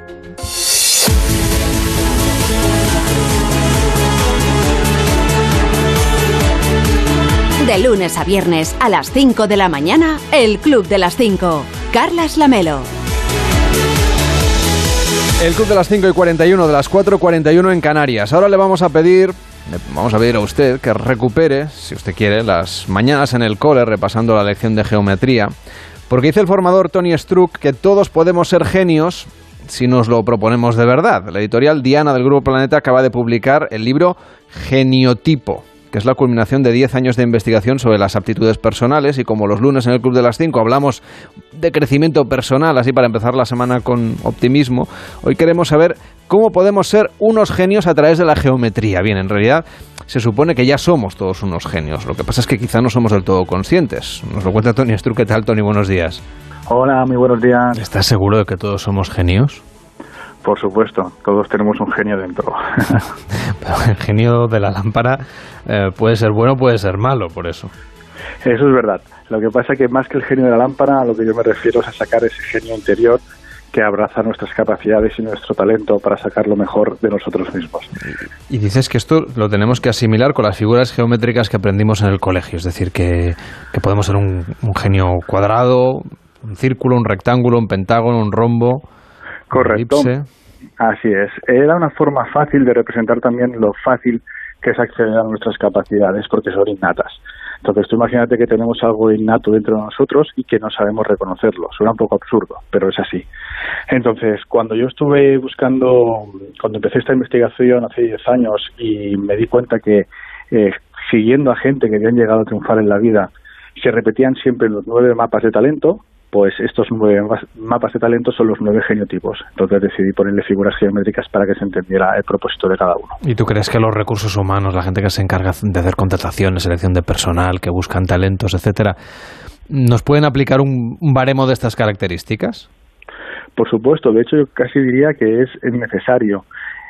Lunes a viernes a las 5 de la mañana, el Club de las 5. Carlas Lamelo. El club de las 5 y 41, de las 4 y 41 en Canarias. Ahora le vamos a pedir, vamos a pedir a usted que recupere, si usted quiere, las mañanas en el cole repasando la lección de geometría. Porque dice el formador Tony Struck que todos podemos ser genios si nos lo proponemos de verdad. La editorial Diana del Grupo Planeta acaba de publicar el libro Geniotipo que es la culminación de 10 años de investigación sobre las aptitudes personales y como los lunes en el Club de las 5 hablamos de crecimiento personal, así para empezar la semana con optimismo, hoy queremos saber cómo podemos ser unos genios a través de la geometría. Bien, en realidad se supone que ya somos todos unos genios, lo que pasa es que quizá no somos del todo conscientes. Nos lo cuenta Tony Struck. ¿Qué tal, Tony? Buenos días. Hola, muy buenos días. ¿Estás seguro de que todos somos genios? Por supuesto, todos tenemos un genio dentro. [laughs] Pero el genio de la lámpara eh, puede ser bueno, puede ser malo, por eso. Eso es verdad. Lo que pasa es que más que el genio de la lámpara, a lo que yo me refiero es a sacar ese genio interior que abraza nuestras capacidades y nuestro talento para sacar lo mejor de nosotros mismos. Y dices que esto lo tenemos que asimilar con las figuras geométricas que aprendimos en el colegio, es decir, que, que podemos ser un, un genio cuadrado, un círculo, un rectángulo, un pentágono, un rombo, Correcto. un elipse. Así es. Era una forma fácil de representar también lo fácil que es acceder a nuestras capacidades porque son innatas. Entonces tú imagínate que tenemos algo innato dentro de nosotros y que no sabemos reconocerlo. Suena un poco absurdo, pero es así. Entonces, cuando yo estuve buscando, cuando empecé esta investigación hace 10 años y me di cuenta que eh, siguiendo a gente que habían llegado a triunfar en la vida, se repetían siempre los nueve mapas de talento, pues estos nueve mapas de talento son los nueve geniotipos. Entonces decidí ponerle figuras geométricas para que se entendiera el propósito de cada uno. ¿Y tú crees que los recursos humanos, la gente que se encarga de hacer contrataciones, selección de personal, que buscan talentos, etcétera, nos pueden aplicar un, un baremo de estas características? Por supuesto, de hecho yo casi diría que es necesario.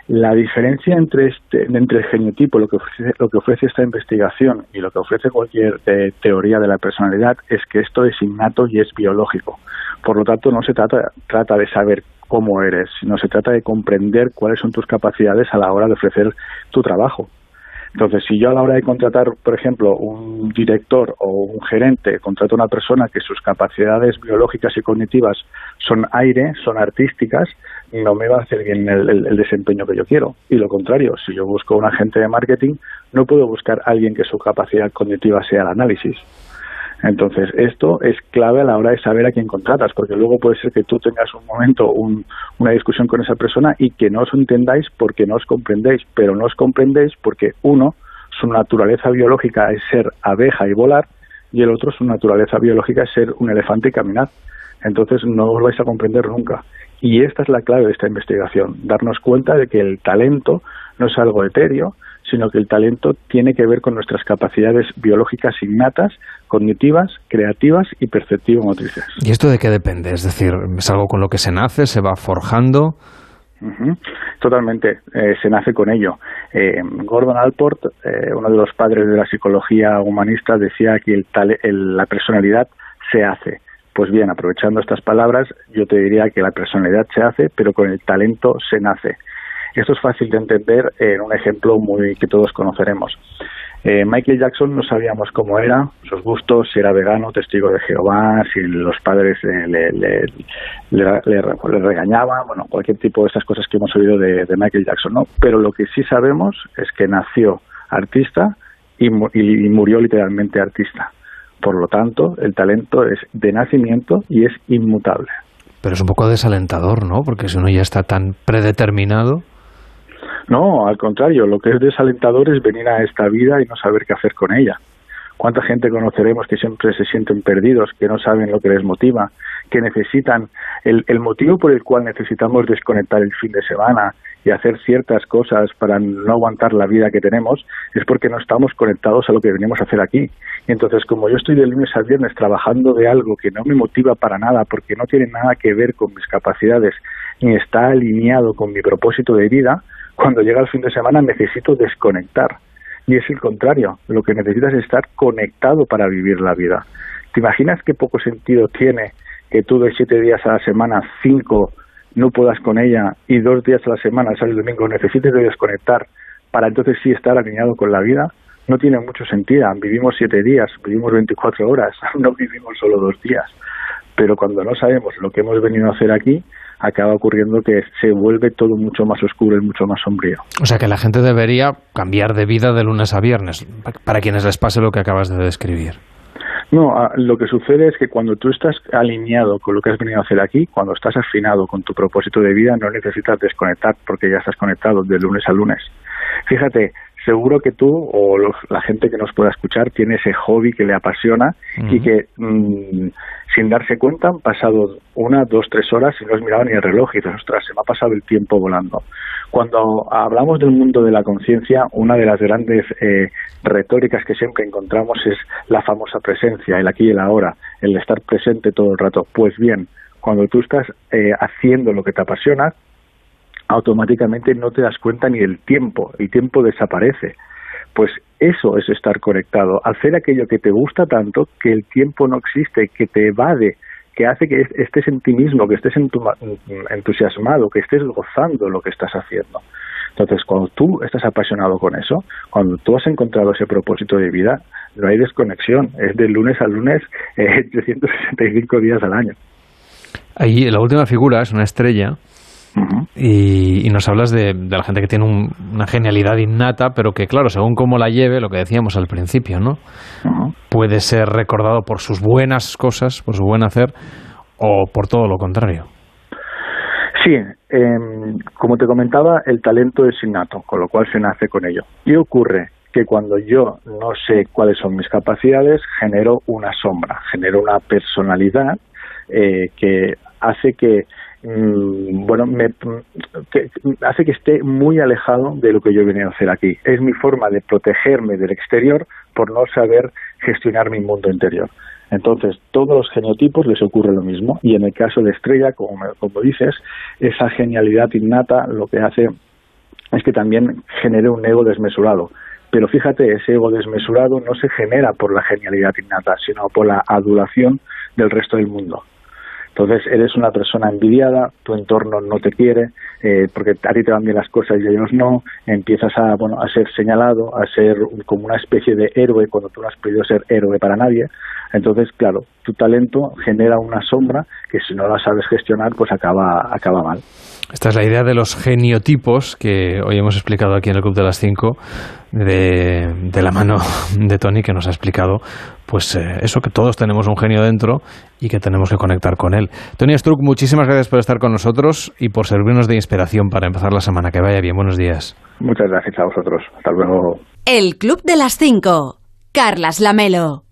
La diferencia entre, este, entre el genotipo, lo que, ofrece, lo que ofrece esta investigación y lo que ofrece cualquier eh, teoría de la personalidad es que esto es innato y es biológico. Por lo tanto, no se trata, trata de saber cómo eres, sino se trata de comprender cuáles son tus capacidades a la hora de ofrecer tu trabajo. Entonces, si yo a la hora de contratar, por ejemplo, un director o un gerente, contrato a una persona que sus capacidades biológicas y cognitivas son aire, son artísticas, no me va a hacer bien el, desempeño que yo quiero. Y lo contrario, si yo busco un agente de marketing, no puedo buscar a alguien que su capacidad cognitiva sea el análisis. Entonces, esto es clave a la hora de saber a quién contratas, porque luego puede ser que tú tengas un momento, un- una discusión con esa persona y que no os entendáis porque no os comprendéis, pero no os comprendéis porque uno, su naturaleza biológica es ser abeja y volar, y el otro, su naturaleza biológica es ser un elefante y caminar. Entonces, no os vais a comprender nunca. Y esta es la clave de esta investigación, darnos cuenta de que el talento no es algo etéreo, sino que el talento tiene que ver con nuestras capacidades biológicas innatas, cognitivas, creativas y perceptivo-motrices. ¿Y esto de qué depende? Es decir, ¿es algo con lo que se nace, se va forjando? Totalmente, eh, se nace con ello. Eh, Gordon Alport, eh, uno de los padres de la psicología humanista, decía que el tale- el- la personalidad se hace. Pues bien, aprovechando estas palabras, yo te diría que la personalidad se hace, pero con el talento se nace. Esto es fácil de entender en un ejemplo muy que todos conoceremos. Eh, Michael Jackson no sabíamos cómo era, sus gustos, si era vegano, testigo de Jehová, si los padres le, le, regañaban, bueno, cualquier tipo de esas cosas que hemos oído de, de Michael Jackson, ¿no? Pero lo que sí sabemos es que nació artista y- y murió literalmente artista. Por lo tanto, el talento es de nacimiento y es inmutable. Pero es un poco desalentador, ¿no? Porque si uno ya está tan predeterminado... No, al contrario, lo que es desalentador es venir a esta vida y no saber qué hacer con ella. ¿Cuánta gente conoceremos que siempre se sienten perdidos, que no saben lo que les motiva, que necesitan el, el motivo por el cual necesitamos desconectar el fin de semana y hacer ciertas cosas para no aguantar la vida que tenemos es porque no estamos conectados a lo que venimos a hacer aquí. Y entonces, como yo estoy de lunes a viernes trabajando de algo que no me motiva para nada, porque no tiene nada que ver con mis capacidades ni está alineado con mi propósito de vida, cuando llega el fin de semana necesito desconectar. Y es el contrario, lo que necesitas es estar conectado para vivir la vida. ¿Te imaginas qué poco sentido tiene que tú de siete días a la semana, cinco, no puedas con ella y dos días a la semana, el sábado y el domingo, necesites de desconectar para entonces sí estar alineado con la vida? No tiene mucho sentido. Vivimos siete días, vivimos 24 horas, [laughs] no vivimos solo dos días. Pero cuando no sabemos lo que hemos venido a hacer aquí, acaba ocurriendo que se vuelve todo mucho más oscuro y mucho más sombrío. O sea que la gente debería cambiar de vida de lunes a viernes, para quienes les pase lo que acabas de describir. No, a- lo que sucede es que cuando tú estás alineado con lo que has venido a hacer aquí, cuando estás afinado con tu propósito de vida, no necesitas desconectar porque ya estás conectado de lunes a lunes. Fíjate, seguro que tú o los- la gente que nos pueda escuchar tiene ese hobby que le apasiona y que mm, sin darse cuenta han pasado una, dos, tres horas y no has mirado ni el reloj y dices, ostras, se me ha pasado el tiempo volando. Cuando hablamos del mundo de la conciencia, una de las grandes eh, retóricas que siempre encontramos es la famosa presencia, el aquí y el ahora, el estar presente todo el rato. Pues bien, cuando tú estás eh, haciendo lo que te apasiona, automáticamente no te das cuenta ni del tiempo, el tiempo desaparece. Pues eso es estar conectado, hacer aquello que te gusta tanto que el tiempo no existe, que te evade, que hace que estés en ti mismo, que estés entu- entusiasmado, que estés gozando lo que estás haciendo. Entonces, cuando tú estás apasionado con eso, cuando tú has encontrado ese propósito de vida, no hay desconexión, es de lunes a lunes, eh, 365 días al año. Ahí la última figura es una estrella y, y nos hablas de, de la gente que tiene un- una genialidad innata, pero que claro, según cómo la lleve, lo que decíamos al principio, ¿no? Puede ser recordado por sus buenas cosas, por su buen hacer, o por todo lo contrario. Sí, em, como te comentaba, el talento es innato, con lo cual se nace con ello. Y ocurre que cuando yo no sé cuáles son mis capacidades, genero una sombra, genero una personalidad eh, que hace que bueno me hace que esté muy alejado de lo que yo venido a hacer aquí. Es mi forma de protegerme del exterior por no saber gestionar mi mundo interior. Entonces, todos los genotipos les ocurre lo mismo y en el caso de Estrella, como, como dices, esa genialidad innata lo que hace es que también genere un ego desmesurado. Pero fíjate, ese ego desmesurado no se genera por la genialidad innata, sino por la adulación del resto del mundo. Entonces eres una persona envidiada, tu entorno no te quiere, eh, porque a ti te van bien las cosas y a ellos no, empiezas a, bueno, a ser señalado, a ser como una especie de héroe cuando tú no has podido ser héroe para nadie. Entonces, claro, tu talento genera una sombra que si no la sabes gestionar, pues acaba, acaba mal. Esta es la idea de los geniotipos que hoy hemos explicado aquí en el Club de las Cinco, de, la mano de Tony, que nos ha explicado pues eh, eso que todos tenemos un genio dentro y que tenemos que conectar con él. Tony Struck, muchísimas gracias por estar con nosotros y por servirnos de inspiración para empezar la semana. Que vaya bien, buenos días. Muchas gracias a vosotros. Hasta luego. El Club de las Cinco. Carlas Lamelo.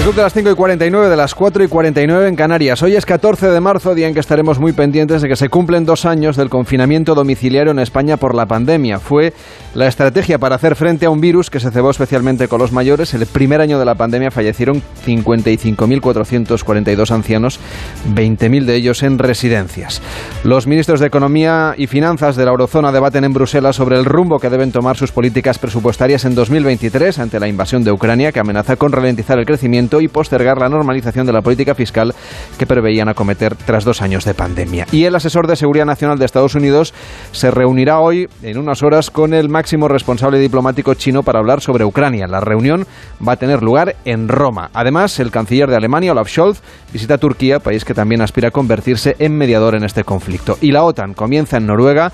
Club de las 5 y 49, de las 4 y 49 en Canarias. Hoy es 14 de marzo, día en que estaremos muy pendientes de que se cumplen dos años del confinamiento domiciliario en España por la pandemia. Fue la estrategia para hacer frente a un virus que se cebó especialmente con los mayores. El primer año de la pandemia fallecieron 55.442 ancianos, 20.000 de ellos en residencias. Los ministros de Economía y Finanzas de la Eurozona debaten en Bruselas sobre el rumbo que deben tomar sus políticas presupuestarias en 2023 ante la invasión de Ucrania, que amenaza con ralentizar el crecimiento y postergar la normalización de la política fiscal que preveían acometer tras dos años de pandemia. Y el asesor de Seguridad Nacional de Estados Unidos se reunirá hoy en unas horas con el máximo responsable diplomático chino para hablar sobre Ucrania. La reunión va a tener lugar en Roma. Además, el canciller de Alemania, Olaf Scholz, visita Turquía, país que también aspira a convertirse en mediador en este conflicto. Y la OTAN comienza en Noruega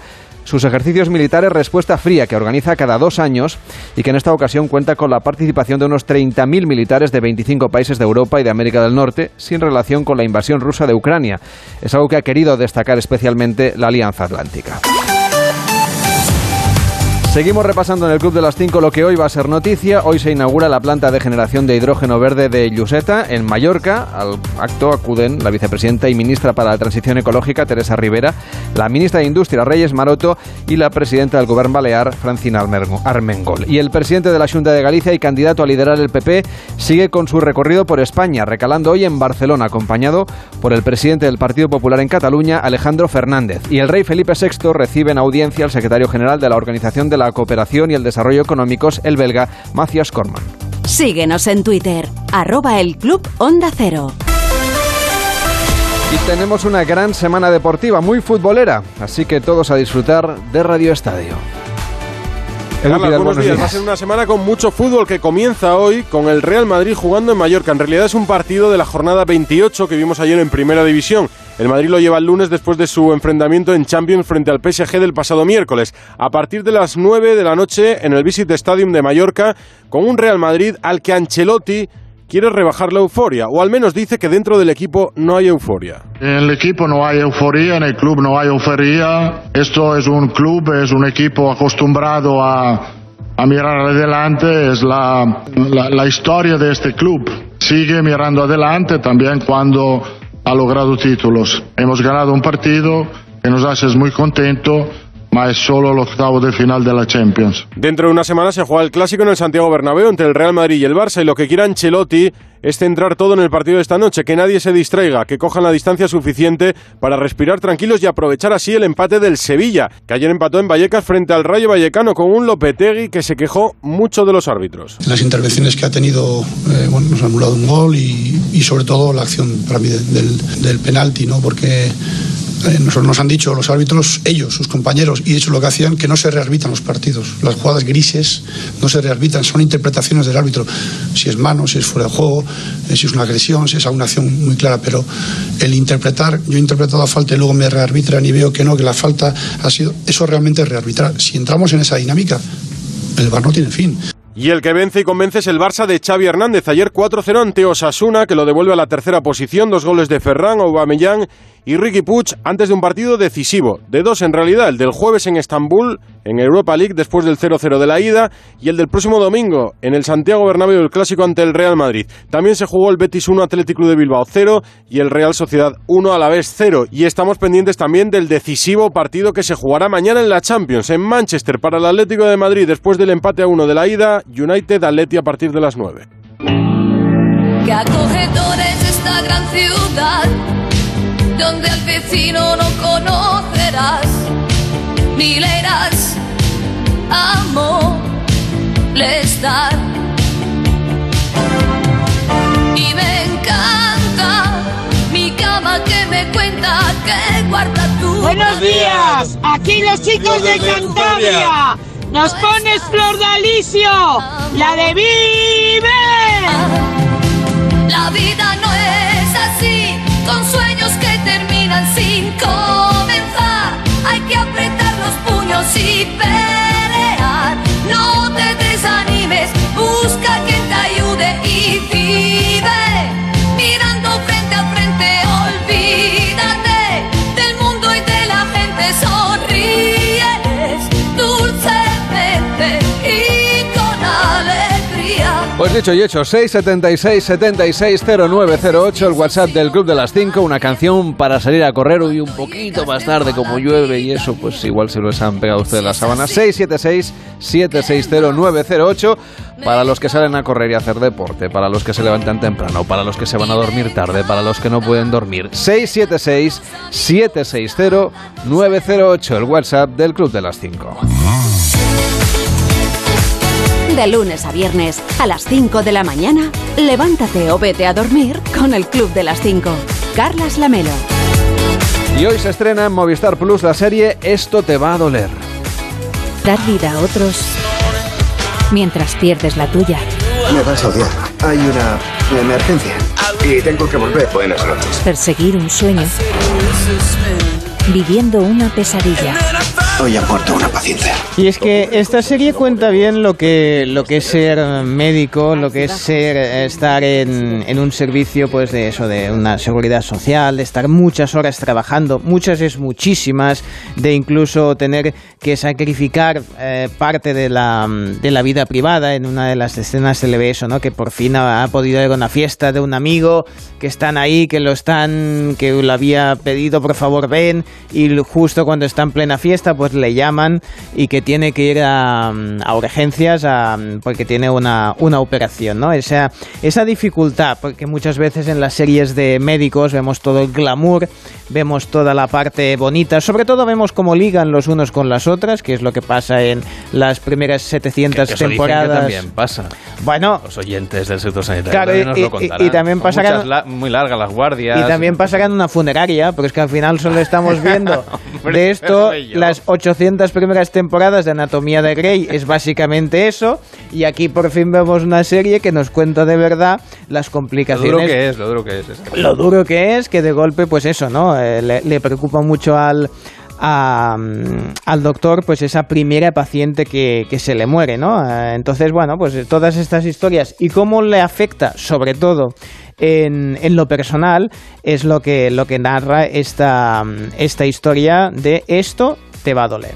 sus ejercicios militares Respuesta Fría, que organiza cada dos años y que en esta ocasión cuenta con la participación de unos 30.000 militares de 25 países de Europa y de América del Norte, sin relación con la invasión rusa de Ucrania. Es algo que ha querido destacar especialmente la Alianza Atlántica. Seguimos repasando en el Club de las 5 lo que hoy va a ser noticia. Hoy se inaugura la planta de generación de hidrógeno verde de Lluseta, en Mallorca. Al acto acuden la vicepresidenta y ministra para la Transición Ecológica, Teresa Rivera, la ministra de Industria, Reyes Maroto, y la presidenta del Gobierno Balear, Francina Armengol. Y el presidente de la Junta de Galicia y candidato a liderar el PP sigue con su recorrido por España, recalando hoy en Barcelona, acompañado por el presidente del Partido Popular en Cataluña, Alejandro Fernández. Y el rey Felipe VI recibe en audiencia al secretario general de la Organización de la Cooperación y el Desarrollo Económicos, el belga Matthias Corman. Síguenos en Twitter, arroba el Club Onda Cero. Y tenemos una gran semana deportiva, muy futbolera, así que todos a disfrutar de Radio Estadio. Carla, buenos días. Va a ser una semana con mucho fútbol que comienza hoy con el Real Madrid jugando en Mallorca. En realidad es un partido de la jornada 28 que vimos ayer en Primera División. El Madrid lo lleva el lunes después de su enfrentamiento en Champions frente al PSG del pasado miércoles. A partir de las 9 de la noche en el Visit Stadium de Mallorca, con un Real Madrid al que Ancelotti quiere rebajar la euforia, o al menos dice que dentro del equipo no hay euforia. En el equipo no hay euforia, en el club no hay euforia. Esto es un club, es un equipo acostumbrado a, mirar adelante, es la, la, la historia de este club. Sigue mirando adelante también cuando ha logrado títulos. Hemos ganado un partido que nos hace muy contentos ma es solo el octavo de final de la Champions. Dentro de una semana se juega el clásico en el Santiago Bernabéu entre el Real Madrid y el Barça y lo que quiera Ancelotti es centrar todo en el partido de esta noche, que nadie se distraiga, que cojan la distancia suficiente para respirar tranquilos y aprovechar así el empate del Sevilla, que ayer empató en Vallecas frente al Rayo Vallecano con un Lopetegui que se quejó mucho de los árbitros. Las intervenciones que ha tenido, eh, bueno, nos han anulado un gol y, y, sobre todo la acción para mí del, del penalti, ¿no? Porque eh, nos, han dicho los árbitros, ellos, sus compañeros, y hecho lo que hacían, que no se rearbitran los partidos. Las jugadas grises no se rearbitran, son interpretaciones del árbitro. Si es mano, si es fuera de juego, si es una agresión, si es una acción muy clara, pero el interpretar, yo he interpretado la falta y luego me rearbitran y veo que no, que la falta ha sido, eso realmente es rearbitrar. Si entramos en esa dinámica, el bar no tiene fin. Y el que vence y convence es el Barça de Xavi Hernández. Ayer 4-0 ante Osasuna, que lo devuelve a la tercera posición. Dos goles de Ferran, Aubameyang y Ricky Puig antes de un partido decisivo. De dos en realidad, el del jueves en Estambul, en Europa League, después del 0-0 de la ida, y el del próximo domingo en el Santiago Bernabéu, el clásico ante el Real Madrid. También se jugó el Betis 1 Atlético de Bilbao 0 y el Real Sociedad 1 a la vez 0. Y estamos pendientes también del decisivo partido que se jugará mañana en la Champions, en Manchester, para el Atlético de Madrid, después del empate a 1 de la ida, United Atleti a partir de las 9. Que acogedor es esta gran ciudad donde al vecino no conocerás, ni le irás a molestar. Y me encanta mi cama que me cuenta que guarda tu Buenos días, aquí los chicos de Cantabria. Nos pones Flor de Alicio, la de Vive. La vida no es así, con sueños que terminan sin comenzar. Dicho y hecho, 676 760908 el WhatsApp del Club de las 5, una canción para salir a correr hoy un poquito más tarde, como llueve y eso, pues igual se los han pegado ustedes las sábanas. 676 760908 para los que salen a correr y hacer deporte, para los que se levantan temprano, para los que se van a dormir tarde, para los que no pueden dormir. 676 760908 el WhatsApp del Club de las 5. De lunes a viernes, a las 5 de la mañana, levántate o vete a dormir con el Club de las 5. Carlas Lamelo. Y hoy se estrena en Movistar Plus la serie Esto te va a doler. Dar vida a otros mientras pierdes la tuya. Me vas a odiar. Hay una emergencia. Y tengo que volver. Buenas noches. Perseguir un sueño. Viviendo una pesadilla. Hoy aporto una paciencia. Y es que esta serie cuenta bien lo que, lo que es ser médico, lo que es ser estar en, en un servicio pues de eso, de una seguridad social, de estar muchas horas trabajando, muchas es muchísimas, de incluso tener que sacrificar eh, parte de la, de la vida privada. En una de las escenas se le ve eso, ¿no? Que por fin ha, ha podido ir a una fiesta de un amigo, que están ahí, que lo están, que lo había pedido, por favor ven, y justo cuando está en plena fiesta, pues le llaman y que tiene que ir a, a urgencias a- porque tiene una, una operación, ¿no? Esa, esa dificultad, porque muchas veces en las series de médicos vemos todo el glamour, vemos toda la parte bonita, sobre todo vemos cómo ligan los unos con las otras, que es lo que pasa en las primeras 700 Que que temporadas. también pasa. Bueno, Los oyentes del sector sanitario Claro, también nos y- lo y- contarán. y también Son pasa que la- muy largas las guardias. Y también pasará en una funeraria, porque es que al final solo estamos viendo [laughs] Hombre, de esto, las 800 primeras temporadas de Anatomía de Grey es básicamente eso, y aquí por fin vemos una serie que nos cuenta de verdad las Lo complicaciones. duro que es, lo duro que es. es que- Lo duro que es, que de golpe, pues eso, ¿no? Eh, le, le preocupa mucho al, a, mm, al doctor, pues esa primera paciente que, que se le muere, ¿no? Eh, entonces, bueno, pues todas estas historias y cómo le afecta, sobre todo en, en lo personal, es lo que, lo que narra esta, mm, esta historia de esto te va a doler.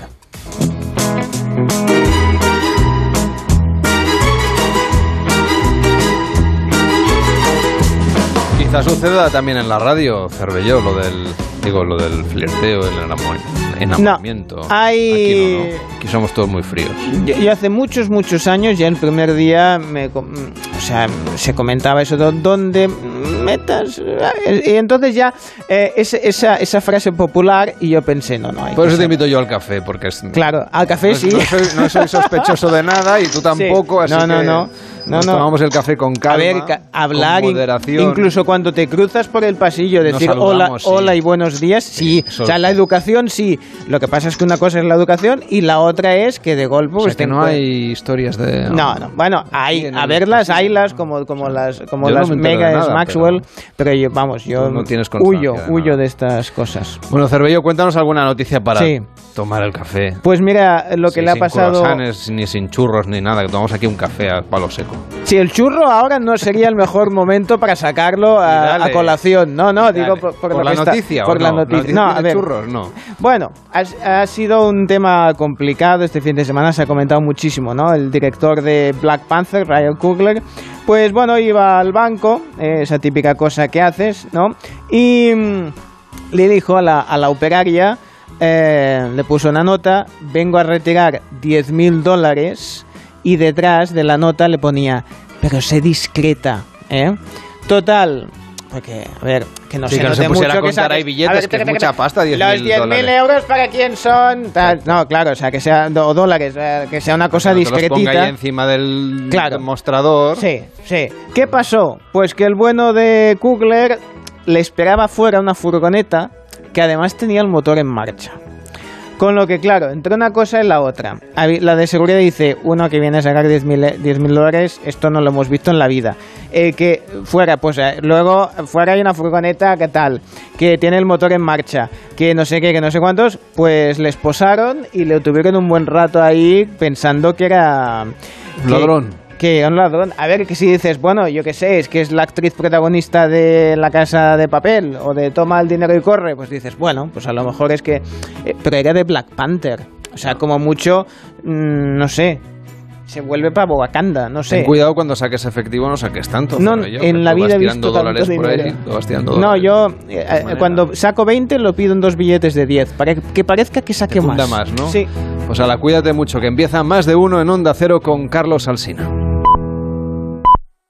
Quizás suceda también en la radio, Cervelló, lo del, digo, lo del flirteo, el enamor- enamoramiento. hay- Aquí, no, no. Aquí somos todos muy fríos. Yo, yo hace muchos, muchos años, ya el primer día, me, o sea, se comentaba eso, de dónde metas. Y entonces ya, eh, esa, esa frase popular, y yo pensé, no, no. hay Por eso te invito yo al café, porque es... Claro, al café no, sí. No soy, no soy [laughs] sospechoso de nada y tú tampoco, así No, no, que no. No, nos no. tomamos el café con calma, A ver, ca- hablar, con moderación. incluso cuando te cruzas por el pasillo, decir hola, sí. hola y buenos días, sí. eso o sea, la sí. educación sí. Lo que pasa es que una cosa es la educación y la otra es que de golpe... O sea, pues, que no hay historias de... No, no. Bueno, hay, a verlas, haylas como, como las, como Yo no las me megas nada, Maxwell, pero, yo, vamos, yo no tienes huyo, de huyo de estas cosas. Bueno, Cervello, cuéntanos alguna noticia para Sí. Tomar el café. Pues mira, lo que Sí, le ha sin pasado... ni sin churros, ni nada, que tomamos aquí un café a palo seco. Si el churro ahora no sería el mejor momento para sacarlo a, dale. a colación. No, no, digo por, por ¿Por la está- noticia o Por la no? noticia. ¿Noticia No, a ver. churros? No. Bueno, ha, ha sido un tema complicado este fin de semana, se ha comentado muchísimo, ¿no? El director de Black Panther, Ryan Coogler, pues bueno, iba al banco, eh, esa típica cosa que haces, ¿no? Y mm, le dijo a la, a la operaria, eh, le puso una nota, vengo a retirar 10 mil dólares y detrás de la nota le ponía, pero sé discreta, ¿eh? Total, porque, a ver, que no Sí, se que no se mucho saques- ahí billetes, a ver, que es mucha pasta, 10.000 Los 10.000 dólares. euros para quién son. Tal. No, claro, o sea, que sea, o dólares, eh, que sea una cosa No te los ponga discretita. ahí encima del, Claro. del mostrador. Sí, sí. ¿Qué pasó? Pues que el bueno de Kugler le esperaba fuera una furgoneta que además tenía el motor en marcha. Con lo que, claro, entre una cosa y la otra. La de seguridad dice, uno que viene a sacar 10.000 10.000 dólares, esto no lo hemos visto en la vida. Eh, que fuera, pues eh, luego fuera hay una furgoneta, ¿qué tal? Que tiene el motor en marcha, que no sé qué, que no sé cuántos, pues les posaron y le tuvieron un buen rato ahí pensando que era... que- Ladrón. Que un ladrón. A ver, que si dices, bueno, yo qué sé, es que es la actriz protagonista de La Casa de Papel o de Toma el dinero y corre, pues dices, bueno, pues a lo mejor es que... eh, pero era de Black Panther. O sea, como mucho, mm, no sé, se vuelve para Wakanda, no sé. Ten cuidado cuando saques efectivo, no saques tanto. No, Zorrilla, en que la vida he visto tanto dólares por ahí, No, dólares. yo eh, cuando saco 20 lo pido en dos billetes de 10, para que parezca que saque más. más, ¿no? Sí. Pues a la cuídate mucho, que empieza más de uno en Onda Cero con Carlos Alsina.